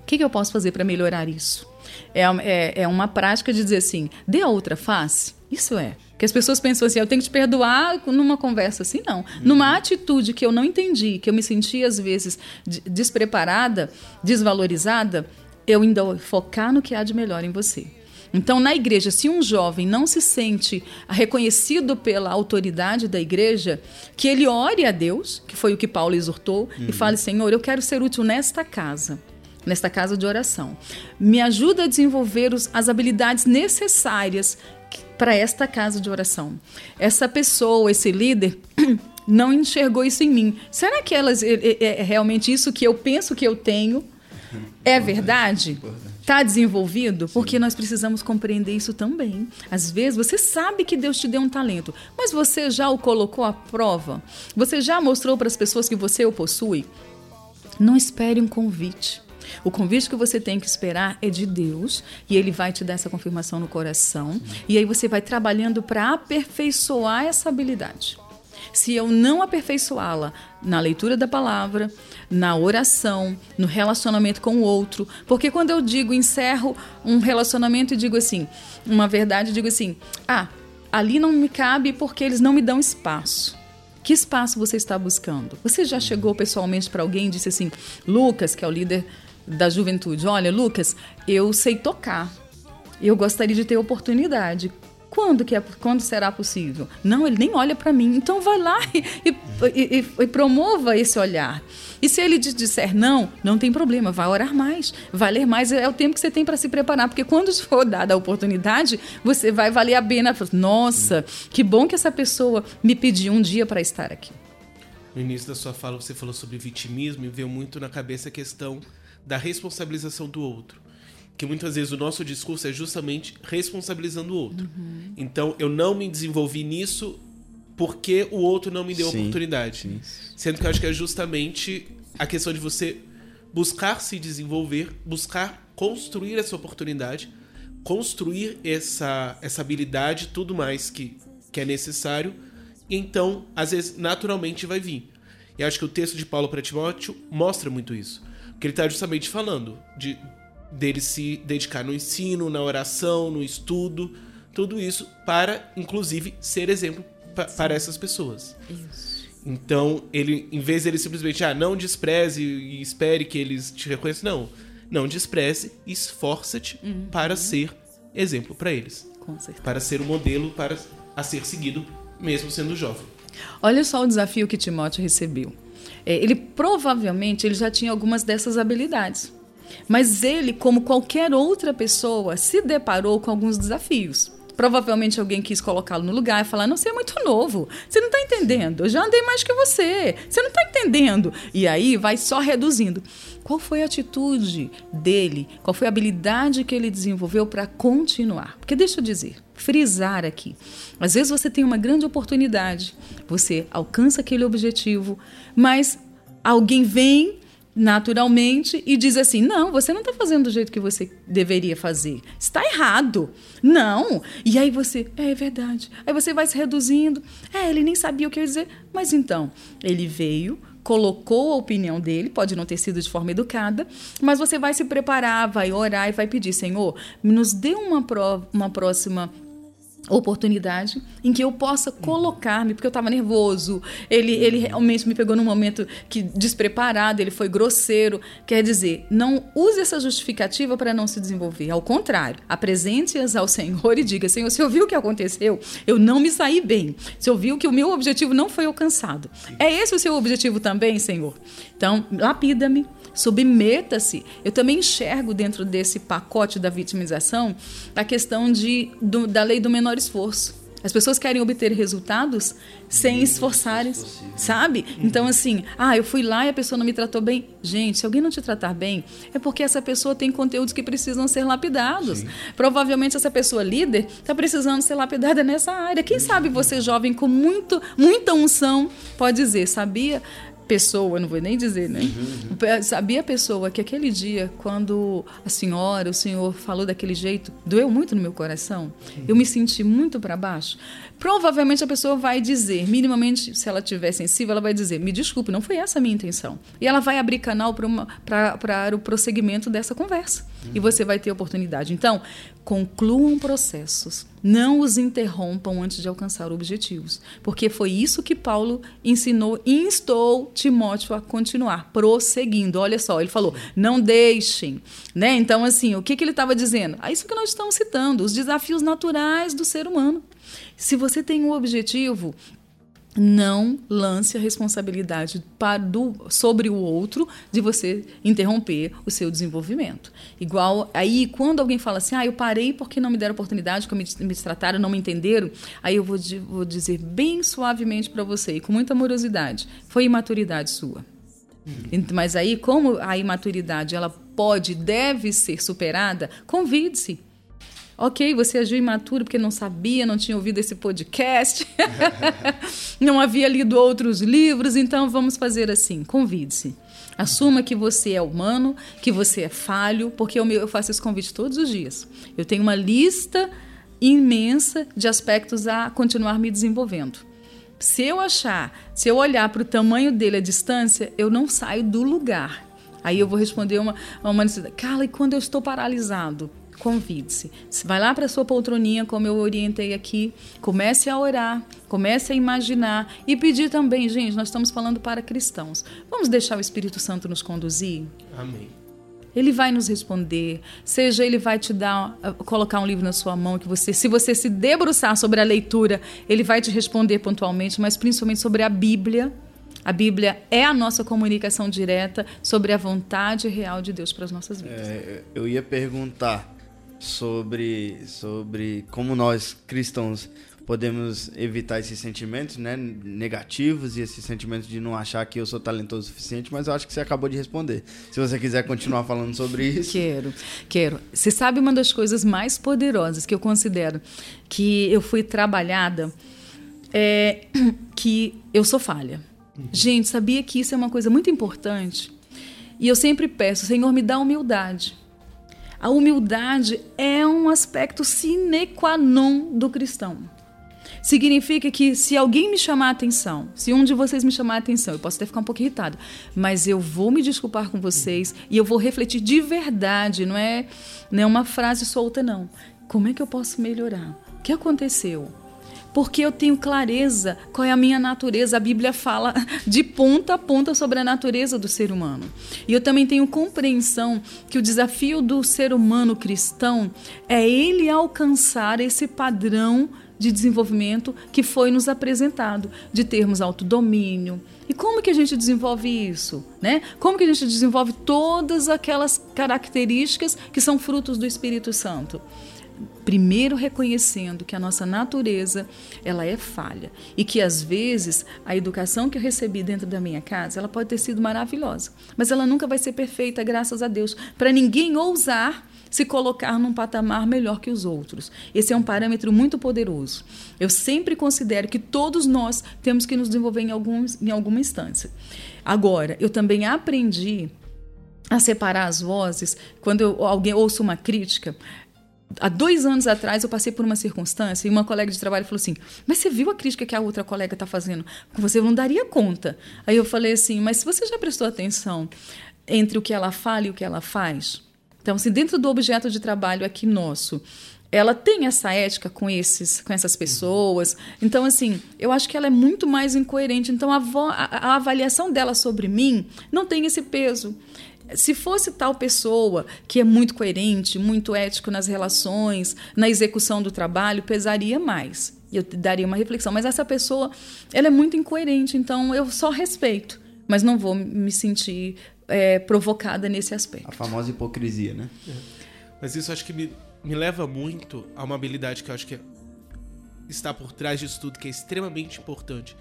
O que, que eu posso fazer para melhorar isso?" É, é, é uma prática de dizer assim: dê a outra face. Isso é. Que as pessoas pensam assim, eu tenho que te perdoar numa conversa assim, não. Uhum. Numa atitude que eu não entendi, que eu me senti às vezes despreparada, desvalorizada, eu ainda focar no que há de melhor em você. Então, na igreja, se um jovem não se sente reconhecido pela autoridade da igreja, que ele ore a Deus, que foi o que Paulo exortou, e fale: Senhor, eu quero ser útil nesta casa nesta casa de oração. Me ajuda a desenvolver os, as habilidades necessárias para esta casa de oração. Essa pessoa, esse líder, [clears throat] não enxergou isso em mim. Será que elas é, é, é realmente isso que eu penso que eu tenho? É verdade? Está desenvolvido? Porque nós precisamos compreender isso também. Às vezes você sabe que Deus te deu um talento, mas você já o colocou à prova? Você já mostrou para as pessoas que você o possui? Não espere um convite. O convite que você tem que esperar é de Deus e Ele vai te dar essa confirmação no coração. E aí você vai trabalhando para aperfeiçoar essa habilidade. Se eu não aperfeiçoá-la na leitura da palavra, na oração, no relacionamento com o outro, porque quando eu digo encerro um relacionamento e digo assim, uma verdade, digo assim: ah, ali não me cabe porque eles não me dão espaço. Que espaço você está buscando? Você já chegou pessoalmente para alguém e disse assim: Lucas, que é o líder da juventude: Olha, Lucas, eu sei tocar. Eu gostaria de ter oportunidade. Quando que é, quando será possível? Não, ele nem olha para mim. Então vai lá e, e, e, e, promova esse olhar. E se ele disser não, não tem problema, vai orar mais, vai ler mais. É o tempo que você tem para se preparar, porque quando [laughs] for dada a oportunidade, você vai valer a pena. Nossa, que bom que essa pessoa me pediu um dia para estar aqui. No início da sua fala, você falou sobre vitimismo e veio muito na cabeça a questão da responsabilização do outro. Que muitas vezes o nosso discurso é justamente responsabilizando o outro. Uhum. Então, eu não me desenvolvi nisso porque o outro não me deu sim, oportunidade. Sim. Sendo que eu acho que é justamente a questão de você buscar se desenvolver, buscar construir essa oportunidade, construir essa, essa habilidade, tudo mais que, que é necessário. E então, às vezes, naturalmente vai vir. E acho que o texto de Paulo para Timóteo mostra muito isso. Porque ele está justamente falando de dele se dedicar no ensino, na oração, no estudo, tudo isso para, inclusive, ser exemplo para essas pessoas. Isso. Então, ele, em vez dele simplesmente, ah, não despreze e espere que eles te reconheçam, não. Não despreze, esforça-te uhum. para ser exemplo para eles. Com certeza. Para ser o um modelo para a ser seguido, mesmo sendo jovem. Olha só o desafio que Timóteo recebeu. É, ele provavelmente ele já tinha algumas dessas habilidades. Mas ele, como qualquer outra pessoa, se deparou com alguns desafios. Provavelmente alguém quis colocá-lo no lugar e falar: Não, você é muito novo, você não está entendendo, eu já andei mais que você, você não está entendendo. E aí vai só reduzindo. Qual foi a atitude dele? Qual foi a habilidade que ele desenvolveu para continuar? Porque deixa eu dizer, frisar aqui. Às vezes você tem uma grande oportunidade, você alcança aquele objetivo, mas alguém vem naturalmente e diz assim: não, você não está fazendo do jeito que você deveria fazer. Está errado. Não. E aí você, é, é verdade. Aí você vai se reduzindo. É, ele nem sabia o que eu ia dizer. Mas então, ele veio, colocou a opinião dele, pode não ter sido de forma educada, mas você vai se preparar, vai orar e vai pedir: Senhor, nos dê uma, prova, uma próxima oportunidade em que eu possa colocar-me, porque eu estava nervoso. Ele, ele realmente me pegou num momento que despreparado, ele foi grosseiro. Quer dizer, não use essa justificativa para não se desenvolver. Ao contrário, apresente-as ao Senhor e diga: Senhor, se eu vi o que aconteceu, eu não me saí bem. Se eu vi que o meu objetivo não foi alcançado. É esse o seu objetivo também, Senhor? Então, lapida-me, submeta-se. Eu também enxergo dentro desse pacote da vitimização a questão de, do, da lei do menor esforço. As pessoas querem obter resultados sem esforçarem, sabe? Então, assim, ah, eu fui lá e a pessoa não me tratou bem. Gente, se alguém não te tratar bem, é porque essa pessoa tem conteúdos que precisam ser lapidados. Sim. Provavelmente essa pessoa líder está precisando ser lapidada nessa área. Quem sabe você, jovem, com muito, muita unção, pode dizer, sabia? Pessoa, não vou nem dizer, né? Uhum. Sabia a pessoa que aquele dia, quando a senhora, o senhor falou daquele jeito, doeu muito no meu coração. Uhum. Eu me senti muito para baixo. Provavelmente a pessoa vai dizer, minimamente, se ela tiver sensível, ela vai dizer: me desculpe, não foi essa a minha intenção. E ela vai abrir canal para o prosseguimento dessa conversa. Uhum. E você vai ter oportunidade. Então, concluam processos. Não os interrompam antes de alcançar objetivos. Porque foi isso que Paulo ensinou e instou Timóteo a continuar, prosseguindo. Olha só, ele falou: não deixem. Né? Então, assim, o que, que ele estava dizendo? É isso que nós estamos citando, os desafios naturais do ser humano. Se você tem um objetivo, não lance a responsabilidade para do, sobre o outro de você interromper o seu desenvolvimento. Igual aí, quando alguém fala assim, ah, eu parei porque não me deram oportunidade, como me, me trataram, não me entenderam, aí eu vou, vou dizer bem suavemente para você e com muita amorosidade, foi imaturidade sua. Uhum. Mas aí, como a imaturidade ela pode, deve ser superada, convide-se Ok, você agiu imaturo porque não sabia, não tinha ouvido esse podcast, [laughs] não havia lido outros livros, então vamos fazer assim: convide-se. Assuma que você é humano, que você é falho, porque eu faço esse convite todos os dias. Eu tenho uma lista imensa de aspectos a continuar me desenvolvendo. Se eu achar, se eu olhar para o tamanho dele à distância, eu não saio do lugar. Aí eu vou responder uma, uma necessidade. Carla, e quando eu estou paralisado? Convide-se. Vai lá para sua poltroninha, como eu orientei aqui, comece a orar, comece a imaginar e pedir também, gente, nós estamos falando para cristãos. Vamos deixar o Espírito Santo nos conduzir? Amém. Ele vai nos responder, seja ele vai te dar, ah, colocar um livro na sua mão que você, se você se debruçar sobre a leitura, ele vai te responder pontualmente, mas principalmente sobre a Bíblia. A Bíblia é a nossa comunicação direta sobre a vontade real de Deus para as nossas vidas. É, eu ia perguntar sobre, sobre como nós cristãos podemos evitar esses sentimentos né, negativos e esses sentimentos de não achar que eu sou talentoso o suficiente, mas eu acho que você acabou de responder. Se você quiser continuar falando sobre isso. Quero, quero. Você sabe uma das coisas mais poderosas que eu considero que eu fui trabalhada é [clears throat] que eu sou falha. Gente, sabia que isso é uma coisa muito importante? E eu sempre peço, Senhor, me dá humildade a humildade é um aspecto sine qua non do cristão. Significa que se alguém me chamar a atenção, se um de vocês me chamar a atenção, eu posso até ficar um pouco irritado, mas eu vou me desculpar com vocês e eu vou refletir de verdade, não é, não é uma frase solta, não. Como é que eu posso melhorar? O que aconteceu? Porque eu tenho clareza qual é a minha natureza. A Bíblia fala de ponta a ponta sobre a natureza do ser humano. E eu também tenho compreensão que o desafio do ser humano cristão é ele alcançar esse padrão de desenvolvimento que foi nos apresentado, de termos autodomínio. E como que a gente desenvolve isso? Né? Como que a gente desenvolve todas aquelas características que são frutos do Espírito Santo? Primeiro reconhecendo que a nossa natureza ela é falha e que às vezes a educação que eu recebi dentro da minha casa ela pode ter sido maravilhosa, mas ela nunca vai ser perfeita, graças a Deus, para ninguém ousar se colocar num patamar melhor que os outros. Esse é um parâmetro muito poderoso. Eu sempre considero que todos nós temos que nos desenvolver em, alguns, em alguma instância. Agora, eu também aprendi a separar as vozes quando eu, alguém ouço uma crítica há dois anos atrás eu passei por uma circunstância e uma colega de trabalho falou assim: Mas você viu a crítica que a outra colega está fazendo? Você não daria conta. Aí eu falei assim: Mas se você já prestou atenção entre o que ela fala e o que ela faz? Então, assim, dentro do objeto de trabalho aqui nosso, ela tem essa ética com esses com essas pessoas então assim eu acho que ela é muito mais incoerente então a, a, a avaliação dela sobre mim não tem esse peso se fosse tal pessoa que é muito coerente, muito ético nas relações, na execução do trabalho, pesaria mais. Eu daria uma reflexão. Mas essa pessoa, ela é muito incoerente, então eu só respeito, mas não vou me sentir é, provocada nesse aspecto. A famosa hipocrisia, né? É. Mas isso acho que me, me leva muito a uma habilidade que eu acho que está por trás disso tudo, que é extremamente importante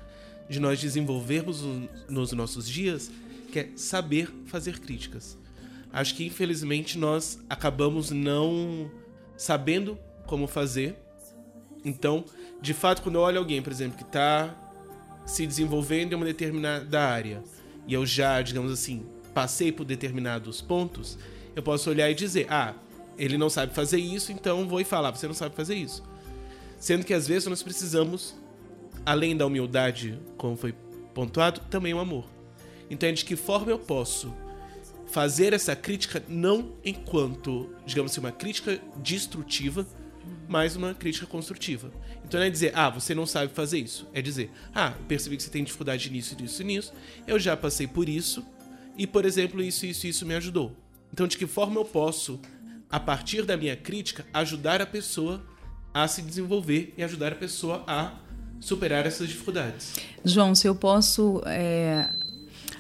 de nós desenvolvermos nos nossos dias, que é saber fazer críticas. Acho que infelizmente nós acabamos não sabendo como fazer. Então, de fato, quando eu olho alguém, por exemplo, que está se desenvolvendo em uma determinada área e eu já, digamos assim, passei por determinados pontos, eu posso olhar e dizer: ah, ele não sabe fazer isso, então vou e falar: você não sabe fazer isso. Sendo que às vezes nós precisamos, além da humildade, como foi pontuado, também o amor. Então, é de que forma eu posso fazer essa crítica não enquanto, digamos assim, uma crítica destrutiva, mas uma crítica construtiva. Então não é dizer, ah, você não sabe fazer isso. É dizer, ah, eu percebi que você tem dificuldade nisso, nisso e nisso. Eu já passei por isso. E, por exemplo, isso, isso, isso me ajudou. Então, de que forma eu posso, a partir da minha crítica, ajudar a pessoa a se desenvolver e ajudar a pessoa a superar essas dificuldades? João, se eu posso é,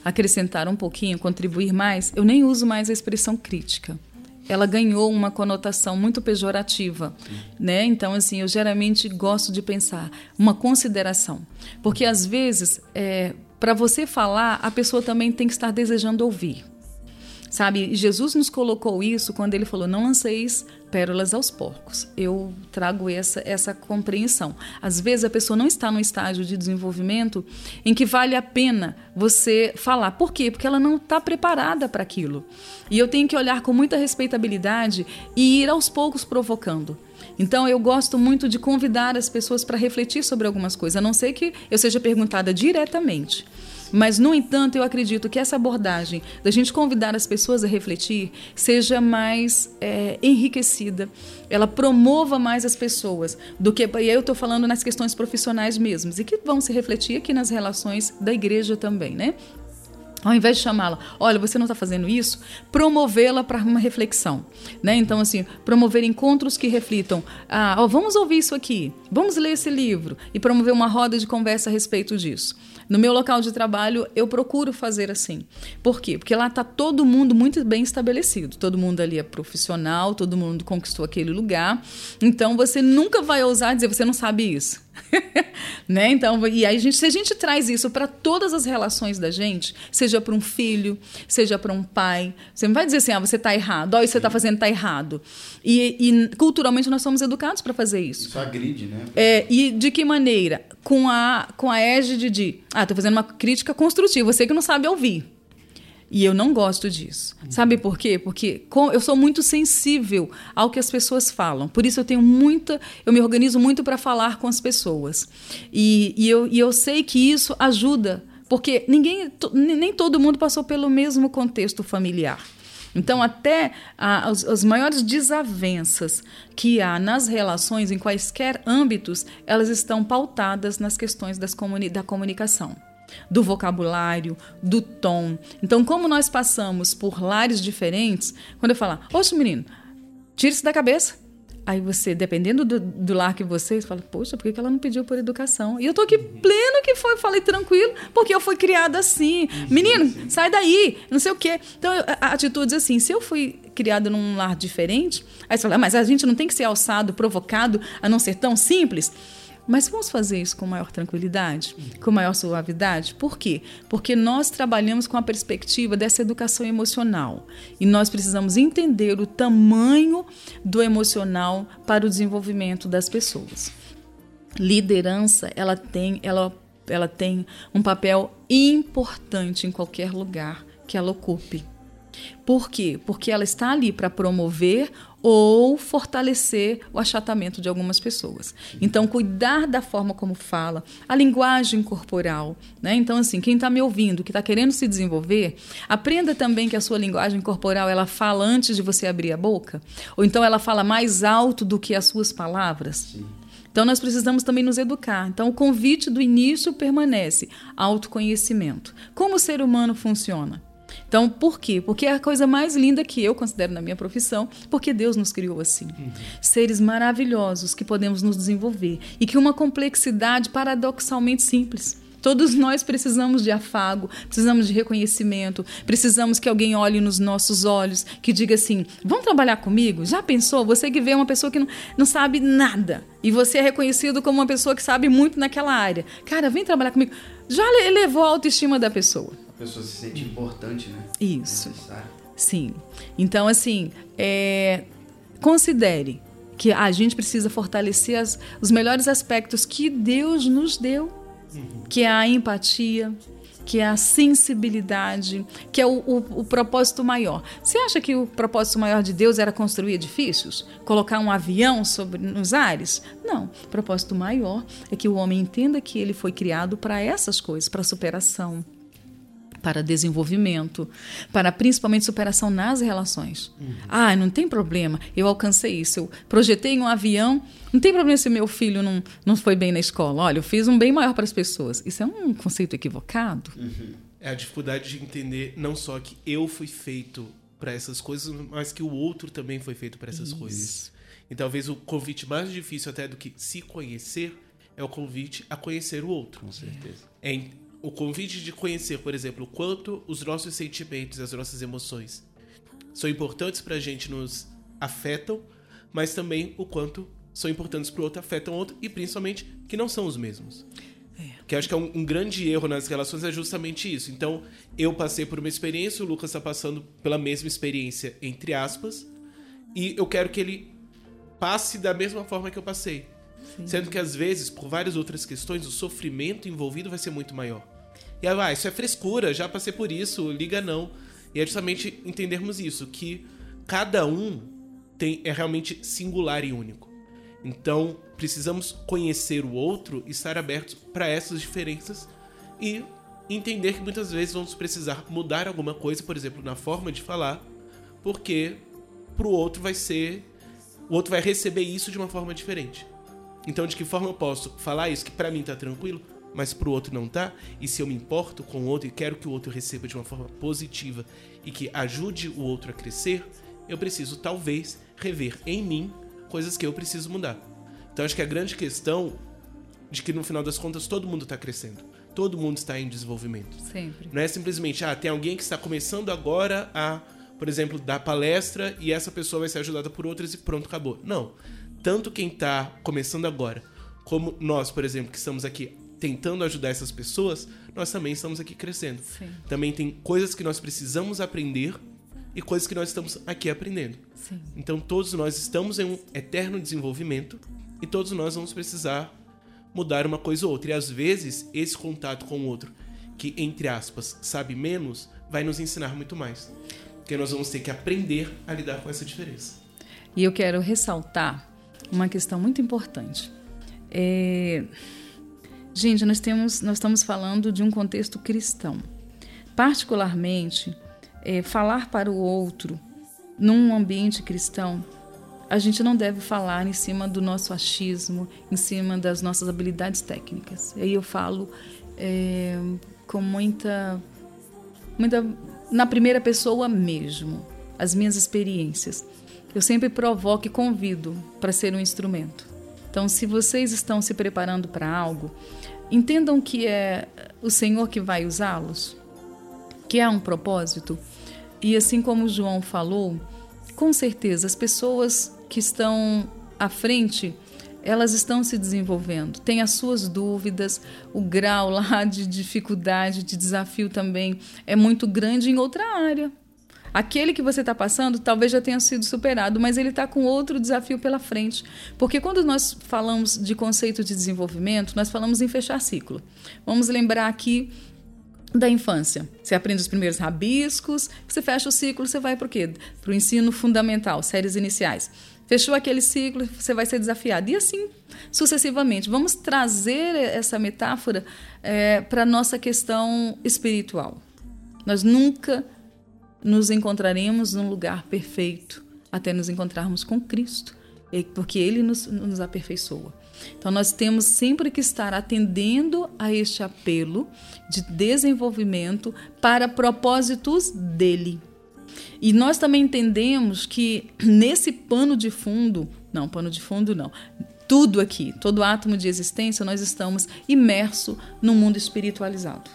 acrescentar um pouquinho, contribuir mais, eu nem uso mais a expressão crítica ela ganhou uma conotação muito pejorativa, né? Então, assim, eu geralmente gosto de pensar uma consideração, porque às vezes, é, para você falar, a pessoa também tem que estar desejando ouvir. Sabe, Jesus nos colocou isso quando ele falou: não lanceis pérolas aos porcos. Eu trago essa, essa compreensão. Às vezes a pessoa não está no estágio de desenvolvimento em que vale a pena você falar. Por quê? Porque ela não está preparada para aquilo. E eu tenho que olhar com muita respeitabilidade e ir aos poucos provocando. Então eu gosto muito de convidar as pessoas para refletir sobre algumas coisas, a não ser que eu seja perguntada diretamente. Mas, no entanto, eu acredito que essa abordagem da gente convidar as pessoas a refletir seja mais é, enriquecida, ela promova mais as pessoas do que. E eu estou falando nas questões profissionais mesmas, e que vão se refletir aqui nas relações da igreja também, né? Ao invés de chamá-la, olha, você não está fazendo isso, promovê-la para uma reflexão, né? Então assim, promover encontros que reflitam, ah, vamos ouvir isso aqui, vamos ler esse livro e promover uma roda de conversa a respeito disso. No meu local de trabalho, eu procuro fazer assim. Por quê? Porque lá está todo mundo muito bem estabelecido. Todo mundo ali é profissional, todo mundo conquistou aquele lugar. Então você nunca vai ousar dizer você não sabe isso. [laughs] né? Então, e aí a gente, se a gente traz isso para todas as relações da gente, seja para um filho, seja para um pai, você não vai dizer assim, ah, você está errado, olha, você está fazendo está errado. E, e, culturalmente nós somos educados para fazer isso. Isso agride, né? É, e de que maneira? Com a, com a égide de, ah, estou fazendo uma crítica construtiva, você que não sabe ouvir. E eu não gosto disso. Uhum. Sabe por quê? Porque eu sou muito sensível ao que as pessoas falam. Por isso eu tenho muita. Eu me organizo muito para falar com as pessoas. E, e, eu, e eu sei que isso ajuda. Porque ninguém, nem todo mundo passou pelo mesmo contexto familiar. Então, até as, as, maiores desavenças que há nas relações, em quaisquer âmbitos, elas estão pautadas nas questões comuni da comunicação do vocabulário, do tom. Então, como nós passamos por lares diferentes, quando eu falar, oxe, menino, tira isso da cabeça. Aí você, dependendo do, do lar que você, fala, poxa, por que ela não pediu por educação? E eu tô aqui pleno que foi, falei tranquilo, porque eu fui criada assim. Menino, sai daí, não sei o quê. Então, atitudes assim, se eu fui criada num lar diferente, aí você fala, ah, mas a gente não tem que ser alçado, provocado, a não ser tão simples. Mas vamos fazer isso com maior tranquilidade, com maior suavidade? Por quê? Porque nós trabalhamos com a perspectiva dessa educação emocional e nós precisamos entender o tamanho do emocional para o desenvolvimento das pessoas. Liderança, ela tem, ela, ela tem um papel importante em qualquer lugar que ela ocupe. Por quê? Porque ela está ali para promover ou fortalecer o achatamento de algumas pessoas. Então, cuidar da forma como fala, a linguagem corporal. Né? Então, assim, quem está me ouvindo, que está querendo se desenvolver, aprenda também que a sua linguagem corporal ela fala antes de você abrir a boca, ou então ela fala mais alto do que as suas palavras. Sim. Então, nós precisamos também nos educar. Então, o convite do início permanece: autoconhecimento. Como o ser humano funciona? Então, por quê? Porque é a coisa mais linda que eu considero na minha profissão, porque Deus nos criou assim. Uhum. Seres maravilhosos que podemos nos desenvolver e que uma complexidade paradoxalmente simples. Todos nós precisamos de afago, precisamos de reconhecimento, precisamos que alguém olhe nos nossos olhos, que diga assim: vamos trabalhar comigo? Já pensou? Você que vê uma pessoa que não, não sabe nada e você é reconhecido como uma pessoa que sabe muito naquela área. Cara, vem trabalhar comigo. Já elevou a autoestima da pessoa. A pessoa se sente importante, né? Isso. Sim. Então, assim, é, considere que a gente precisa fortalecer as, os melhores aspectos que Deus nos deu, uhum. que é a empatia, que é a sensibilidade, que é o, o, o, propósito maior. Você acha que o propósito maior de Deus era construir edifícios? Colocar um avião sobre nos ares? Não. O propósito maior é que o homem entenda que ele foi criado para essas coisas, para superação, para desenvolvimento, para principalmente superação nas relações. Ah, não tem problema, eu alcancei isso, eu projetei um avião, não tem problema se meu filho não, não foi bem na escola. Olha, eu fiz um bem maior para as pessoas. Isso é um conceito equivocado. É a dificuldade de entender não só que eu fui feito para essas coisas, mas que o outro também foi feito para essas coisas. E talvez o convite mais difícil até do que se conhecer é o convite a conhecer o outro. Com certeza. É em- o convite de conhecer, por exemplo, o quanto os nossos sentimentos e as nossas emoções são importantes pra gente, nos afetam, mas também o quanto são importantes pro outro, afetam o outro e principalmente que não são os mesmos. Que eu acho que é um, um grande erro nas relações é justamente isso. Então, eu passei por uma experiência, o Lucas está passando pela mesma experiência, entre aspas, e eu quero que ele passe da mesma forma que eu passei. Sendo que às vezes, por várias outras questões, o sofrimento envolvido vai ser muito maior. E aí, ah, isso é frescura, já passei por isso, liga não. E é justamente entendermos isso, que cada um tem, é realmente singular e único. Então, precisamos conhecer o outro, estar abertos para essas diferenças e entender que muitas vezes vamos precisar mudar alguma coisa, por exemplo, na forma de falar, porque pro outro vai ser. O outro vai receber isso de uma forma diferente. Então, de que forma eu posso falar isso que pra mim tá tranquilo, mas pro outro não tá? E se eu me importo com o outro e quero que o outro receba de uma forma positiva e que ajude o outro a crescer, eu preciso talvez rever em mim coisas que eu preciso mudar. Então, acho que a grande questão de que no final das contas todo mundo tá crescendo. Todo mundo está em desenvolvimento. Sempre. Não é simplesmente, ah, tem alguém que está começando agora a, por exemplo, dar palestra e essa pessoa vai ser ajudada por outras e pronto, acabou. Não. Tanto quem está começando agora, como nós, por exemplo, que estamos aqui tentando ajudar essas pessoas, nós também estamos aqui crescendo. Sim. Também tem coisas que nós precisamos aprender e coisas que nós estamos aqui aprendendo. Sim. Então todos nós estamos em um eterno desenvolvimento e todos nós vamos precisar mudar uma coisa ou outra. E às vezes esse contato com o outro, que entre aspas sabe menos, vai nos ensinar muito mais. Porque nós vamos ter que aprender a lidar com essa diferença. E eu quero ressaltar uma questão muito importante. É, Gente, nós, temos, nós estamos falando de um contexto cristão. Particularmente, é, falar para o outro num ambiente cristão, a gente não deve falar em cima do nosso achismo, em cima das nossas habilidades técnicas. Aí eu falo é, com muita, muita. na primeira pessoa mesmo, as minhas experiências. Eu sempre provoco e convido para ser um instrumento. Então, se vocês estão se preparando para algo, entendam que é o Senhor que vai usá-los, que há um propósito. E assim como João falou, com certeza as pessoas que estão à frente, elas estão se desenvolvendo, têm as suas dúvidas, o grau lá de dificuldade, de desafio também é muito grande em outra área. Aquele que você está passando talvez já tenha sido superado, mas ele está com outro desafio pela frente. Porque quando nós falamos de conceito de desenvolvimento, nós falamos em fechar ciclo. Vamos lembrar aqui da infância. Você aprende os primeiros rabiscos, você fecha o ciclo, você vai para o quê? Para o ensino fundamental, séries iniciais. Fechou aquele ciclo, você vai ser desafiado. E assim sucessivamente. Vamos trazer essa metáfora é, para a nossa questão espiritual. Nós nunca nos encontraremos num lugar perfeito até nos encontrarmos com Cristo, porque Ele nos, nos aperfeiçoa. Então, nós temos sempre que estar atendendo a este apelo de desenvolvimento para propósitos dele. E nós também entendemos que nesse pano de fundo, não, pano de fundo não, tudo aqui, todo átomo de existência, nós estamos imerso no mundo espiritualizado.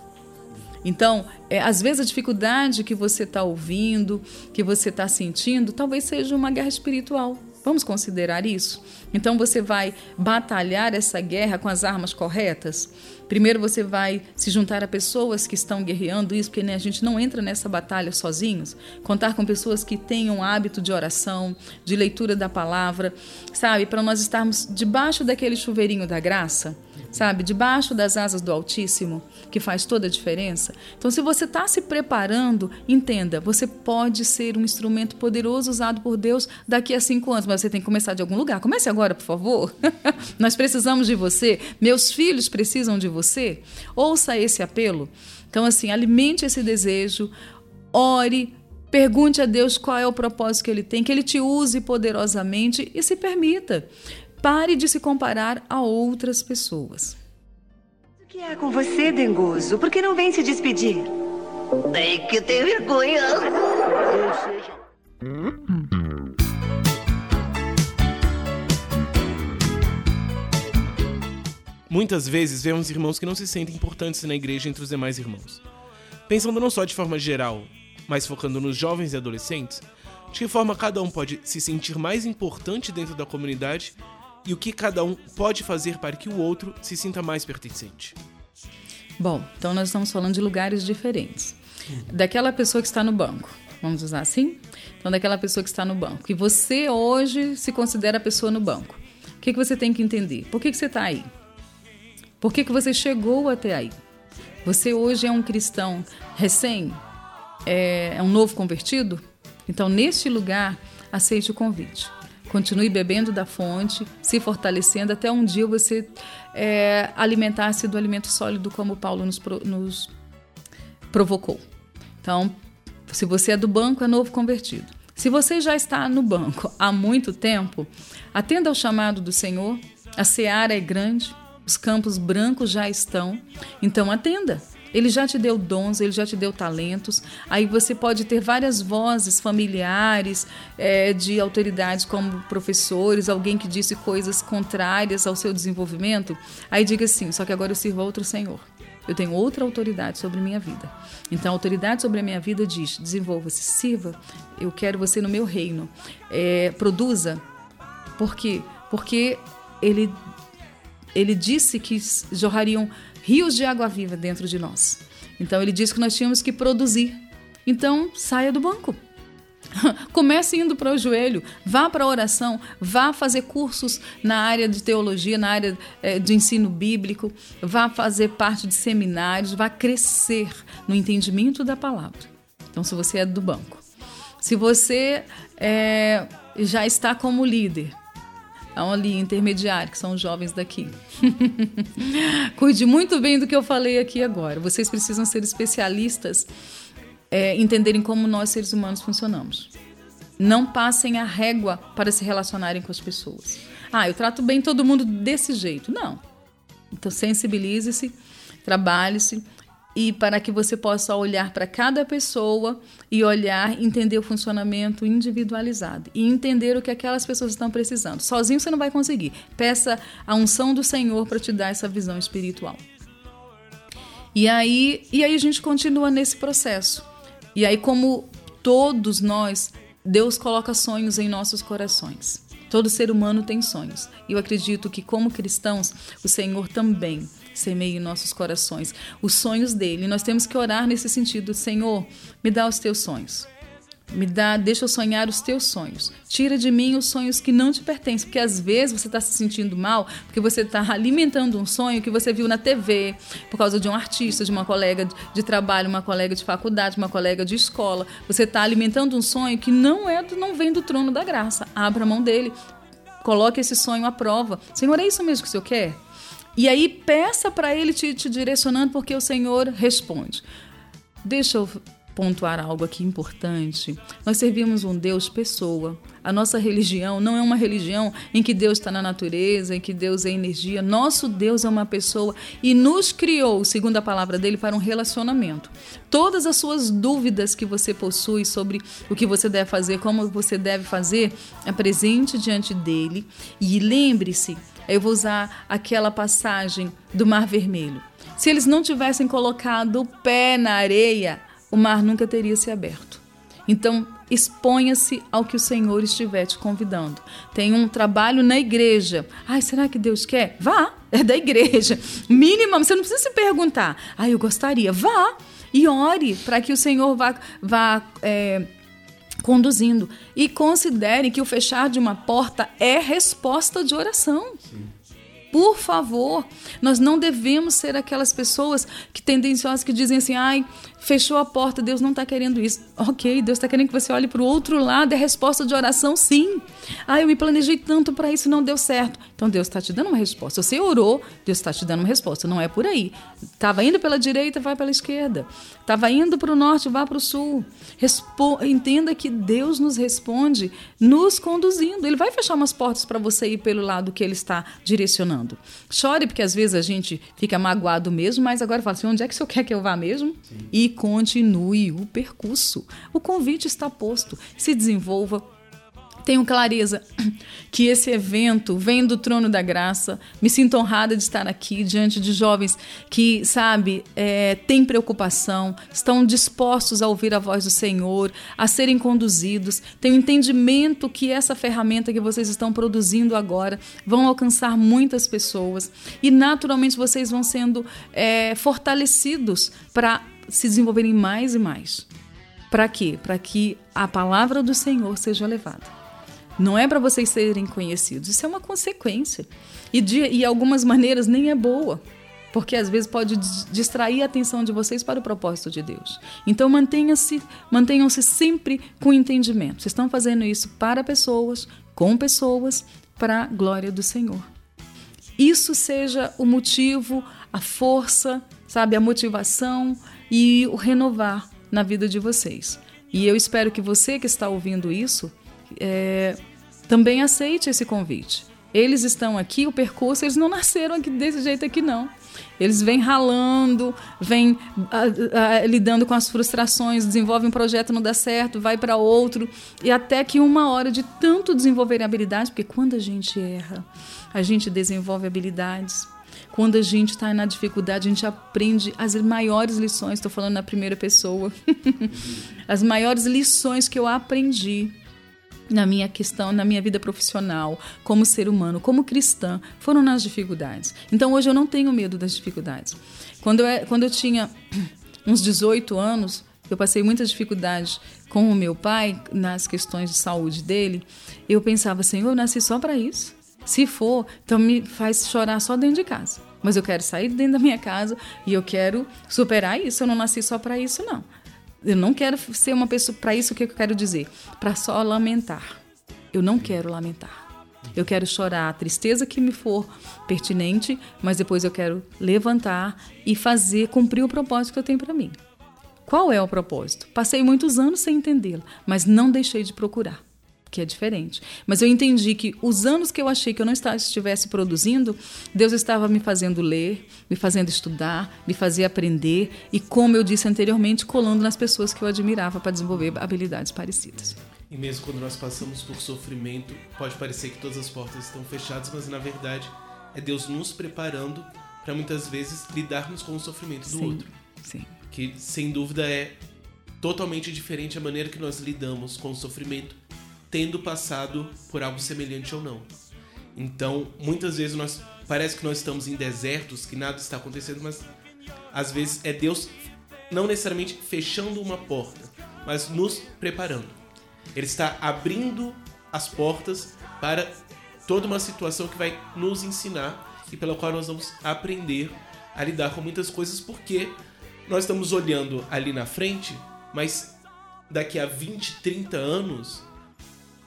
Então, é, às vezes a dificuldade que você está ouvindo, que você está sentindo, talvez seja uma guerra espiritual. Vamos considerar isso? Então você vai batalhar essa guerra com as armas corretas? Primeiro você vai se juntar a pessoas que estão guerreando isso, porque né, a gente não entra nessa batalha sozinhos. Contar com pessoas que tenham hábito de oração, de leitura da palavra, sabe? Para nós estarmos debaixo daquele chuveirinho da graça, sabe, debaixo das asas do Altíssimo, que faz toda a diferença. Então, se você está se preparando, entenda, você pode ser um instrumento poderoso usado por Deus daqui a cinco anos, mas você tem que começar de algum lugar. Comece agora, por favor. [laughs] Nós precisamos de você. Meus filhos precisam de você. Ouça esse apelo. Então, assim, alimente esse desejo, ore, pergunte a Deus qual é o propósito que Ele tem, que Ele te use poderosamente e se permita. Pare de se comparar a outras pessoas. O que é com você, Dengoso? Por que não vem se despedir? Tem que ter vergonha. Muitas vezes vemos irmãos que não se sentem importantes na igreja entre os demais irmãos. Pensando não só de forma geral, mas focando nos jovens e adolescentes, de que forma cada um pode se sentir mais importante dentro da comunidade e o que cada um pode fazer para que o outro se sinta mais pertencente. Bom, então nós estamos falando de lugares diferentes. Daquela pessoa que está no banco, vamos usar assim? Então, daquela pessoa que está no banco. E você hoje se considera a pessoa no banco. O que, que você tem que entender? Por que, que você está aí? Por que, que você chegou até aí? Você hoje é um cristão recém? É, é um novo convertido? Então, neste lugar, aceite o convite. Continue bebendo da fonte, se fortalecendo até um dia você é, alimentar-se do alimento sólido, como Paulo nos, nos provocou. Então, se você é do banco, é novo convertido. Se você já está no banco há muito tempo, atenda ao chamado do Senhor. A seara é grande, os campos brancos já estão, então atenda. Ele já te deu dons, ele já te deu talentos. Aí você pode ter várias vozes familiares, é, de autoridades como professores, alguém que disse coisas contrárias ao seu desenvolvimento. Aí diga assim: só que agora eu sirvo a outro Senhor. Eu tenho outra autoridade sobre minha vida. Então, a autoridade sobre a minha vida diz: desenvolva-se, sirva. Eu quero você no meu reino. É, produza. Por quê? Porque ele, ele disse que jorrariam rios de água viva dentro de nós. Então ele disse que nós tínhamos que produzir. Então saia do banco. [laughs] Comece indo para o joelho, vá para a oração, vá fazer cursos na área de teologia, na área eh, de ensino bíblico, vá fazer parte de seminários, vá crescer no entendimento da palavra. Então, se você é do banco, se você é, já está como líder, ali, intermediário, que são os jovens daqui. [laughs] Cuide muito bem do que eu falei aqui agora. Vocês precisam ser especialistas, é, entenderem como nós, seres humanos, funcionamos. Não passem a régua para se relacionarem com as pessoas. Ah, eu trato bem todo mundo desse jeito. Não. Então, sensibilize-se, trabalhe-se, e para que você possa olhar para cada pessoa e olhar, entender o funcionamento individualizado e entender o que aquelas pessoas estão precisando. Sozinho você não vai conseguir. Peça a unção do Senhor para te dar essa visão espiritual. E aí, e aí a gente continua nesse processo. E aí como todos nós, Deus coloca sonhos em nossos corações. Todo ser humano tem sonhos. E eu acredito que como cristãos, o Senhor também semeie em nossos corações os sonhos dele. E nós temos que orar nesse sentido: Senhor, me dá os teus sonhos. Me dá, deixa eu sonhar os teus sonhos. Tira de mim os sonhos que não te pertencem, porque às vezes você está se sentindo mal porque você está alimentando um sonho que você viu na TV, por causa de um artista, de uma colega de trabalho, uma colega de faculdade, uma colega de escola. Você está alimentando um sonho que não é, não vem do trono da graça. Abra a mão dele, coloque esse sonho à prova. Senhor, é isso mesmo que o Senhor quer? E aí peça para ele te, te direcionando, porque o Senhor responde. Deixa eu pontuar algo aqui importante. Nós servimos um Deus pessoa. A nossa religião não é uma religião em que Deus está na natureza, em que Deus é energia. Nosso Deus é uma pessoa e nos criou, segundo a palavra dele, para um relacionamento. Todas as suas dúvidas que você possui sobre o que você deve fazer, como você deve fazer, é presente diante dele. E lembre-se eu vou usar aquela passagem do Mar Vermelho. Se eles não tivessem colocado o pé na areia, o mar nunca teria se aberto. Então, exponha-se ao que o Senhor estiver te convidando. Tem um trabalho na igreja. Ai, será que Deus quer? Vá, é da igreja. Mínima, você não precisa se perguntar. Ai, eu gostaria. Vá e ore para que o Senhor vá, vá é, conduzindo. E considere que o fechar de uma porta é resposta de oração. Sim. Por favor, nós não devemos ser aquelas pessoas que tendenciosas que dizem assim: ai, fechou a porta, Deus não está querendo isso. Ok, Deus está querendo que você olhe para o outro lado, é resposta de oração, sim. Ah, eu me planejei tanto para isso e não deu certo. Então Deus está te dando uma resposta. Você orou, Deus está te dando uma resposta. Não é por aí. Estava indo pela direita, vai pela esquerda. Estava indo para o norte, vá para o sul. Respo Entenda que Deus nos responde nos conduzindo. Ele vai fechar umas portas para você ir pelo lado que Ele está direcionando. Chore, porque às vezes a gente fica magoado mesmo, mas agora fala assim: onde é que o senhor quer que eu vá mesmo? Sim. E continue o percurso. O convite está posto. Se desenvolva tenho clareza que esse evento vem do trono da graça. Me sinto honrada de estar aqui diante de jovens que, sabe, é, têm preocupação, estão dispostos a ouvir a voz do Senhor, a serem conduzidos. Tenho entendimento que essa ferramenta que vocês estão produzindo agora vão alcançar muitas pessoas e, naturalmente, vocês vão sendo é, fortalecidos para se desenvolverem mais e mais. Para quê? Para que a palavra do Senhor seja levada. Não é para vocês serem conhecidos, isso é uma consequência. E de e algumas maneiras nem é boa, porque às vezes pode distrair a atenção de vocês para o propósito de Deus. Então mantenha-se, mantenham-se sempre com entendimento. Vocês estão fazendo isso para pessoas, com pessoas, para a glória do Senhor. Isso seja o motivo, a força, sabe, a motivação e o renovar na vida de vocês. E eu espero que você que está ouvindo isso é, também aceite esse convite. Eles estão aqui, o percurso, eles não nasceram aqui desse jeito aqui, não. Eles vêm ralando, vêm ah, ah, lidando com as frustrações, desenvolvem um projeto, não dá certo, vai para outro, e até que uma hora de tanto desenvolver habilidades, porque quando a gente erra, a gente desenvolve habilidades. Quando a gente está na dificuldade, a gente aprende as maiores lições. Estou falando na primeira pessoa. [laughs] as maiores lições que eu aprendi na minha questão, na minha vida profissional, como ser humano, como cristã, foram nas dificuldades. Então hoje eu não tenho medo das dificuldades. Quando eu, quando eu tinha [clears throat] uns 18 anos, eu passei muitas dificuldades com o meu pai nas questões de saúde dele. Eu pensava, Senhor, eu nasci só para isso. Se for, então me faz chorar só dentro de casa. Mas eu quero sair dentro da minha casa e eu quero superar isso. Eu não nasci só para isso, não. Eu não quero ser uma pessoa. Para isso, o que eu quero dizer? Para só lamentar. Eu não quero lamentar. Eu quero chorar a tristeza que me for pertinente, mas depois eu quero levantar e fazer cumprir o propósito que eu tenho para mim. Qual é o propósito? Passei muitos anos sem entendê-lo, mas não deixei de procurar que é diferente. Mas eu entendi que os anos que eu achei que eu não estivesse produzindo, Deus estava me fazendo ler, me fazendo estudar, me fazer aprender e, como eu disse anteriormente, colando nas pessoas que eu admirava para desenvolver habilidades parecidas. E mesmo quando nós passamos por sofrimento, pode parecer que todas as portas estão fechadas, mas na verdade é Deus nos preparando para muitas vezes lidarmos com o sofrimento do sim, outro. Sim. Que sem dúvida é totalmente diferente a maneira que nós lidamos com o sofrimento tendo passado por algo semelhante ou não. Então, muitas vezes nós parece que nós estamos em desertos, que nada está acontecendo, mas às vezes é Deus não necessariamente fechando uma porta, mas nos preparando. Ele está abrindo as portas para toda uma situação que vai nos ensinar e pela qual nós vamos aprender a lidar com muitas coisas, porque nós estamos olhando ali na frente, mas daqui a 20, 30 anos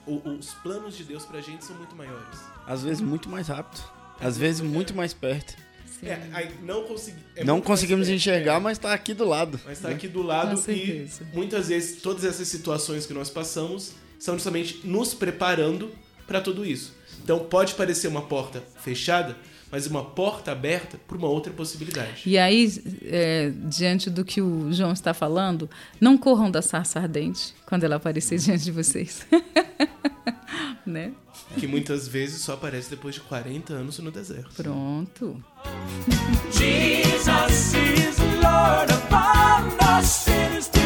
o, os planos de Deus pra gente são muito maiores. Às vezes muito mais rápido. Às vezes muito mais perto. É, aí não, consegui, é não conseguimos enxergar, mas está aqui do lado. Mas está né? aqui do lado e muitas vezes todas essas situações que nós passamos são justamente nos preparando para tudo isso. Então pode parecer uma porta fechada, mas uma porta aberta para uma outra possibilidade. E aí, é, diante do que o João está falando, não corram da sarça ardente quando ela aparecer diante de vocês. [laughs] né? Que muitas vezes só aparece depois de 40 anos no deserto. Pronto. [laughs] Jesus is Lord of all,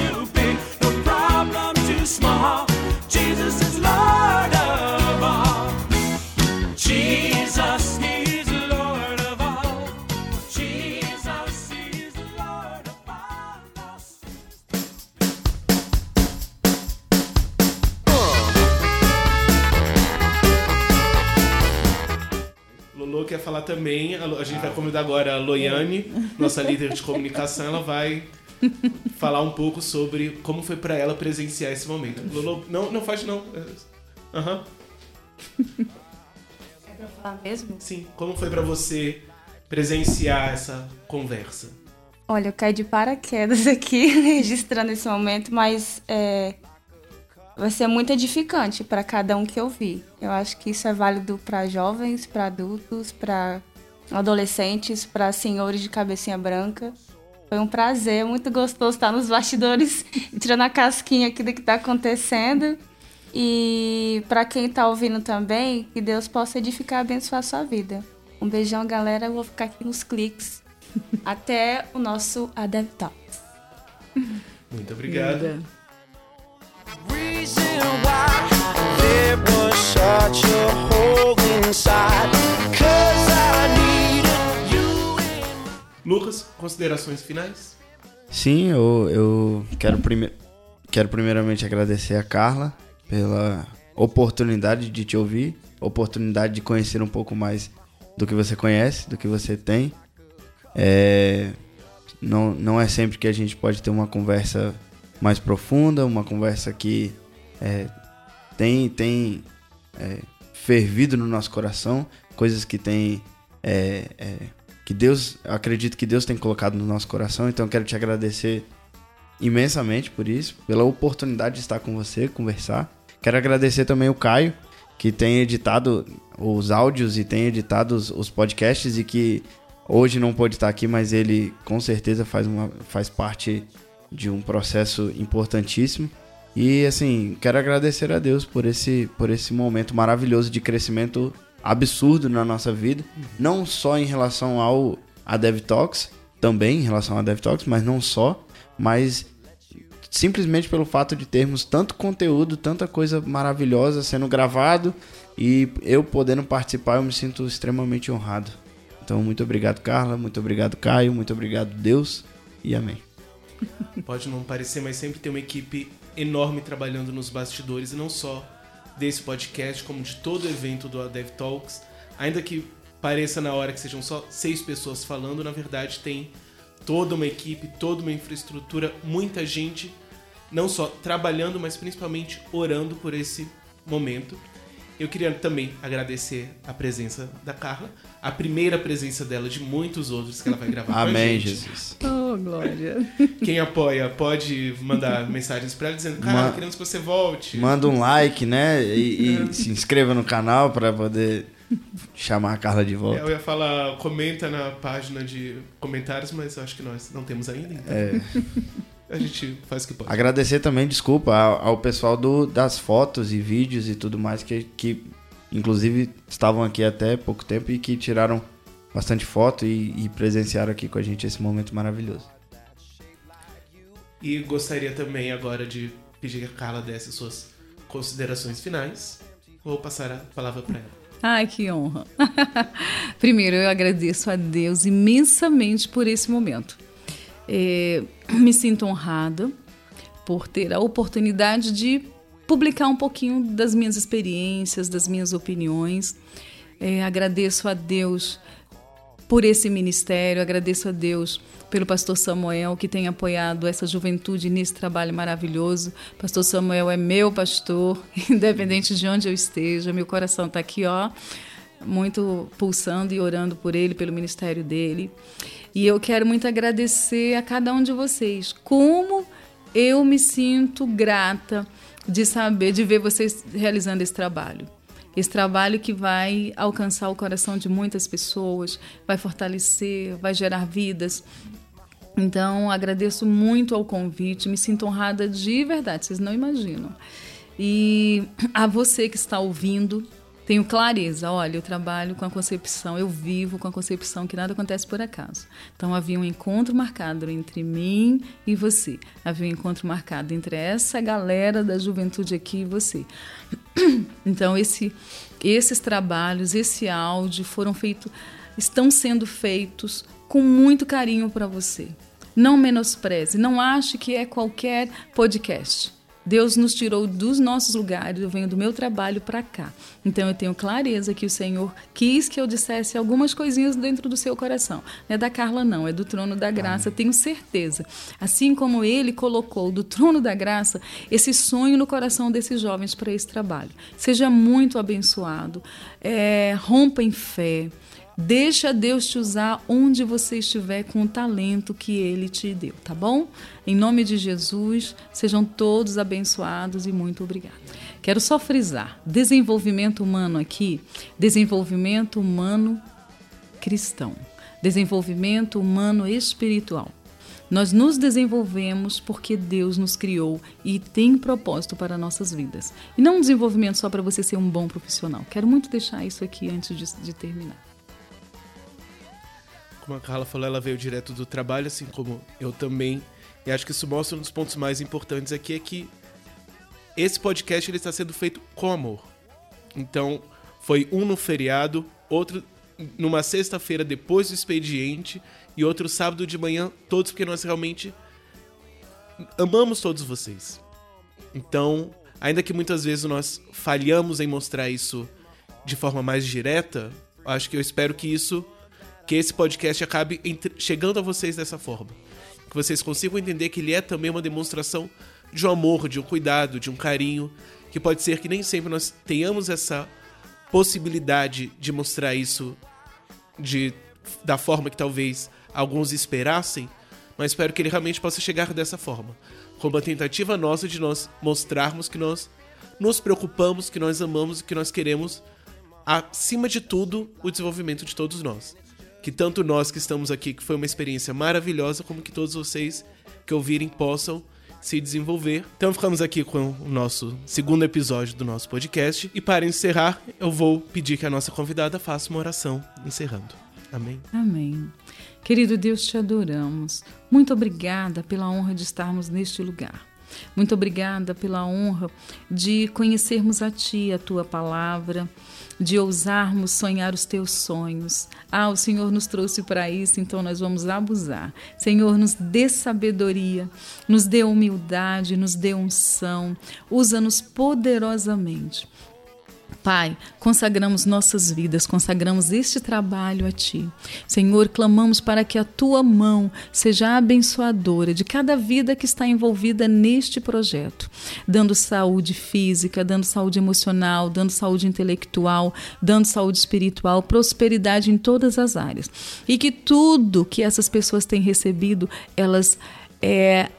quer falar também. A, gente vai convidar agora a Loiane, nossa líder de comunicação. Ela vai falar um pouco sobre como foi pra ela presenciar esse momento. Lolo, não, não faz não. É, Aham. É pra falar mesmo? Sim. Como foi pra você presenciar essa conversa? Olha, eu caí de paraquedas [laughs] aqui, registrando esse momento, mas é, vai ser muito edificante para cada um que eu vi. Eu acho que isso é válido para jovens, para adultos, para adolescentes, para senhores de cabecinha branca. Foi um prazer, muito gostoso estar nos bastidores, [laughs] tirando a casquinha aqui do que está acontecendo. E para quem está ouvindo também, que Deus possa edificar e abençoar a sua vida. Um beijão, galera. Eu vou ficar aqui nos cliques [laughs] até o nosso Adev Talks. Muito obrigado. Linda. Lucas, considerações finais? Sim, eu, eu quero, prime quero primeiramente agradecer a Carla pela oportunidade de te ouvir, oportunidade de conhecer um pouco mais do que você conhece, do que você tem. É, não, não é sempre que a gente pode ter uma conversa mais profunda, uma conversa que é, tem, tem é, fervido no nosso coração, coisas que tem é, é, que Deus, eu acredito que Deus tem colocado no nosso coração, então quero te agradecer imensamente por isso, pela oportunidade de estar com você, conversar. Quero agradecer também o Caio, que tem editado os áudios e tem editado os, os podcasts e que hoje não pôde estar aqui, mas ele com certeza faz, uma, faz parte de um processo importantíssimo. E assim, quero agradecer a Deus por esse, por esse momento maravilhoso de crescimento absurdo na nossa vida, não só em relação ao a Dev Talks, também em relação a Dev Talks, mas não só, mas simplesmente pelo fato de termos tanto conteúdo, tanta coisa maravilhosa sendo gravado e eu podendo participar, eu me sinto extremamente honrado. Então, muito obrigado, Carla, muito obrigado, Caio, muito obrigado, Deus, e amém. Pode não parecer, mas sempre tem uma equipe enorme trabalhando nos bastidores, e não só desse podcast, como de todo evento do Dev Talks. Ainda que pareça na hora que sejam só seis pessoas falando, na verdade tem toda uma equipe, toda uma infraestrutura, muita gente, não só trabalhando, mas principalmente orando por esse momento. Eu queria também agradecer a presença da Carla, a primeira presença dela de muitos outros que ela vai gravar Amém, gente. Jesus. Oh, glória. [laughs] Quem apoia pode mandar mensagens pra ela dizendo: Cara, Ma- queremos que você volte. Manda um like, né? E, e se inscreva no canal para poder chamar a Carla de volta. Eu ia falar, comenta na página de comentários, mas eu acho que nós não temos ainda. Então É. [laughs] a gente faz o que pode. Agradecer também, desculpa, ao, ao pessoal do, das fotos e vídeos e tudo mais que, que inclusive estavam aqui até pouco tempo e que tiraram bastante foto e, e presenciaram aqui com a gente esse momento maravilhoso. E gostaria também agora de pedir que a Carla desse suas considerações finais. Vou passar a palavra pra ela. Ai, que honra. [laughs] Primeiro, eu agradeço a Deus imensamente por esse momento. É, me sinto honrada por ter a oportunidade de publicar um pouquinho das minhas experiências, das minhas opiniões. É, agradeço a Deus por esse ministério, agradeço a Deus pelo pastor Samuel que tem apoiado essa juventude nesse trabalho maravilhoso. Pastor Samuel é meu pastor, [laughs] independente de onde eu esteja, meu coração está aqui, ó, muito pulsando e orando por ele, pelo ministério dele. E eu quero muito agradecer a cada um de vocês. Como eu me sinto grata de saber, de ver vocês realizando esse trabalho. Esse trabalho que vai alcançar o coração de muitas pessoas, vai fortalecer, vai gerar vidas. Então, agradeço muito ao convite, me sinto honrada de verdade, vocês não imaginam. E a você que está ouvindo, tenho clareza, olha, eu trabalho com a concepção, eu vivo com a concepção que nada acontece por acaso. Então havia um encontro marcado entre mim e você. Havia um encontro marcado entre essa galera da juventude aqui e você. [clears throat] Então esse, esses trabalhos, esse áudio foram feitos, estão sendo feitos com muito carinho para você. Não menospreze, não ache que é qualquer podcast. Deus nos tirou dos nossos lugares, eu venho do meu trabalho para cá. Então eu tenho clareza que o Senhor quis que eu dissesse algumas coisinhas dentro do seu coração. Não é da Carla, não, é do trono da graça, tenho certeza. Assim como ele colocou do trono da graça esse sonho no coração desses jovens para esse trabalho. Seja muito abençoado, é, rompa em fé. Deixa Deus te usar onde você estiver com o talento que Ele te deu, tá bom? Em nome de Jesus, sejam todos abençoados e muito obrigada. Quero só frisar: desenvolvimento humano aqui, desenvolvimento humano cristão, desenvolvimento humano espiritual. Nós nos desenvolvemos porque Deus nos criou e tem propósito para nossas vidas. E não um desenvolvimento só para você ser um bom profissional. Quero muito deixar isso aqui antes de, de terminar. Como a Carla falou, ela veio direto do trabalho, assim como eu também. E acho que isso mostra um dos pontos mais importantes aqui é que esse podcast ele está sendo feito com amor. Então, foi um no feriado, outro numa sexta-feira depois do expediente e outro sábado de manhã, todos porque nós realmente amamos todos vocês. Então, ainda que muitas vezes nós falhamos em mostrar isso de forma mais direta, acho que eu espero que isso que esse podcast acabe entre- chegando a vocês dessa forma. Que vocês consigam entender que ele é também uma demonstração de um amor, de um cuidado, de um carinho, que pode ser que nem sempre nós tenhamos essa possibilidade de mostrar isso de da forma que talvez alguns esperassem, mas espero que ele realmente possa chegar dessa forma, como uma tentativa nossa de nós mostrarmos que nós nos preocupamos, que nós amamos e que nós queremos acima de tudo o desenvolvimento de todos nós. Que tanto nós que estamos aqui, que foi uma experiência maravilhosa, como que todos vocês que ouvirem possam se desenvolver. Então ficamos aqui com o nosso segundo episódio do nosso podcast. E para encerrar, eu vou pedir que a nossa convidada faça uma oração encerrando. Amém. Amém. Querido Deus, te adoramos. Muito obrigada pela honra de estarmos neste lugar. Muito obrigada pela honra de conhecermos a Ti, a Tua palavra, de ousarmos sonhar os Teus sonhos. Ah, o Senhor nos trouxe para isso, então nós vamos abusar. Senhor, nos dê sabedoria, nos dê humildade, nos dê unção, usa-nos poderosamente. Pai, consagramos nossas vidas, consagramos este trabalho a Ti. Senhor, clamamos para que a Tua mão seja abençoadora de cada vida que está envolvida neste projeto, dando saúde física, dando saúde emocional, dando saúde intelectual, dando saúde espiritual, prosperidade em todas as áreas. E que tudo que essas pessoas têm recebido, elas é,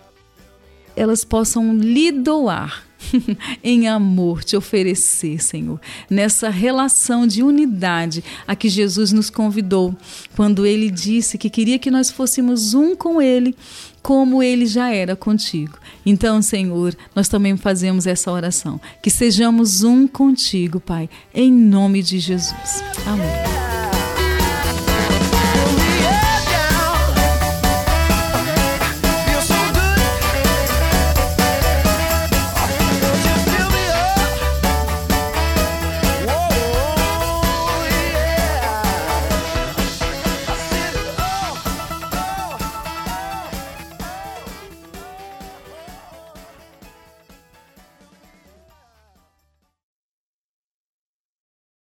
elas possam lhe doar [laughs] em amor te oferecer, Senhor, nessa relação de unidade a que Jesus nos convidou, quando ele disse que queria que nós fôssemos um com ele, como ele já era contigo. Então, Senhor, nós também fazemos essa oração, que sejamos um contigo, Pai, em nome de Jesus. Amém.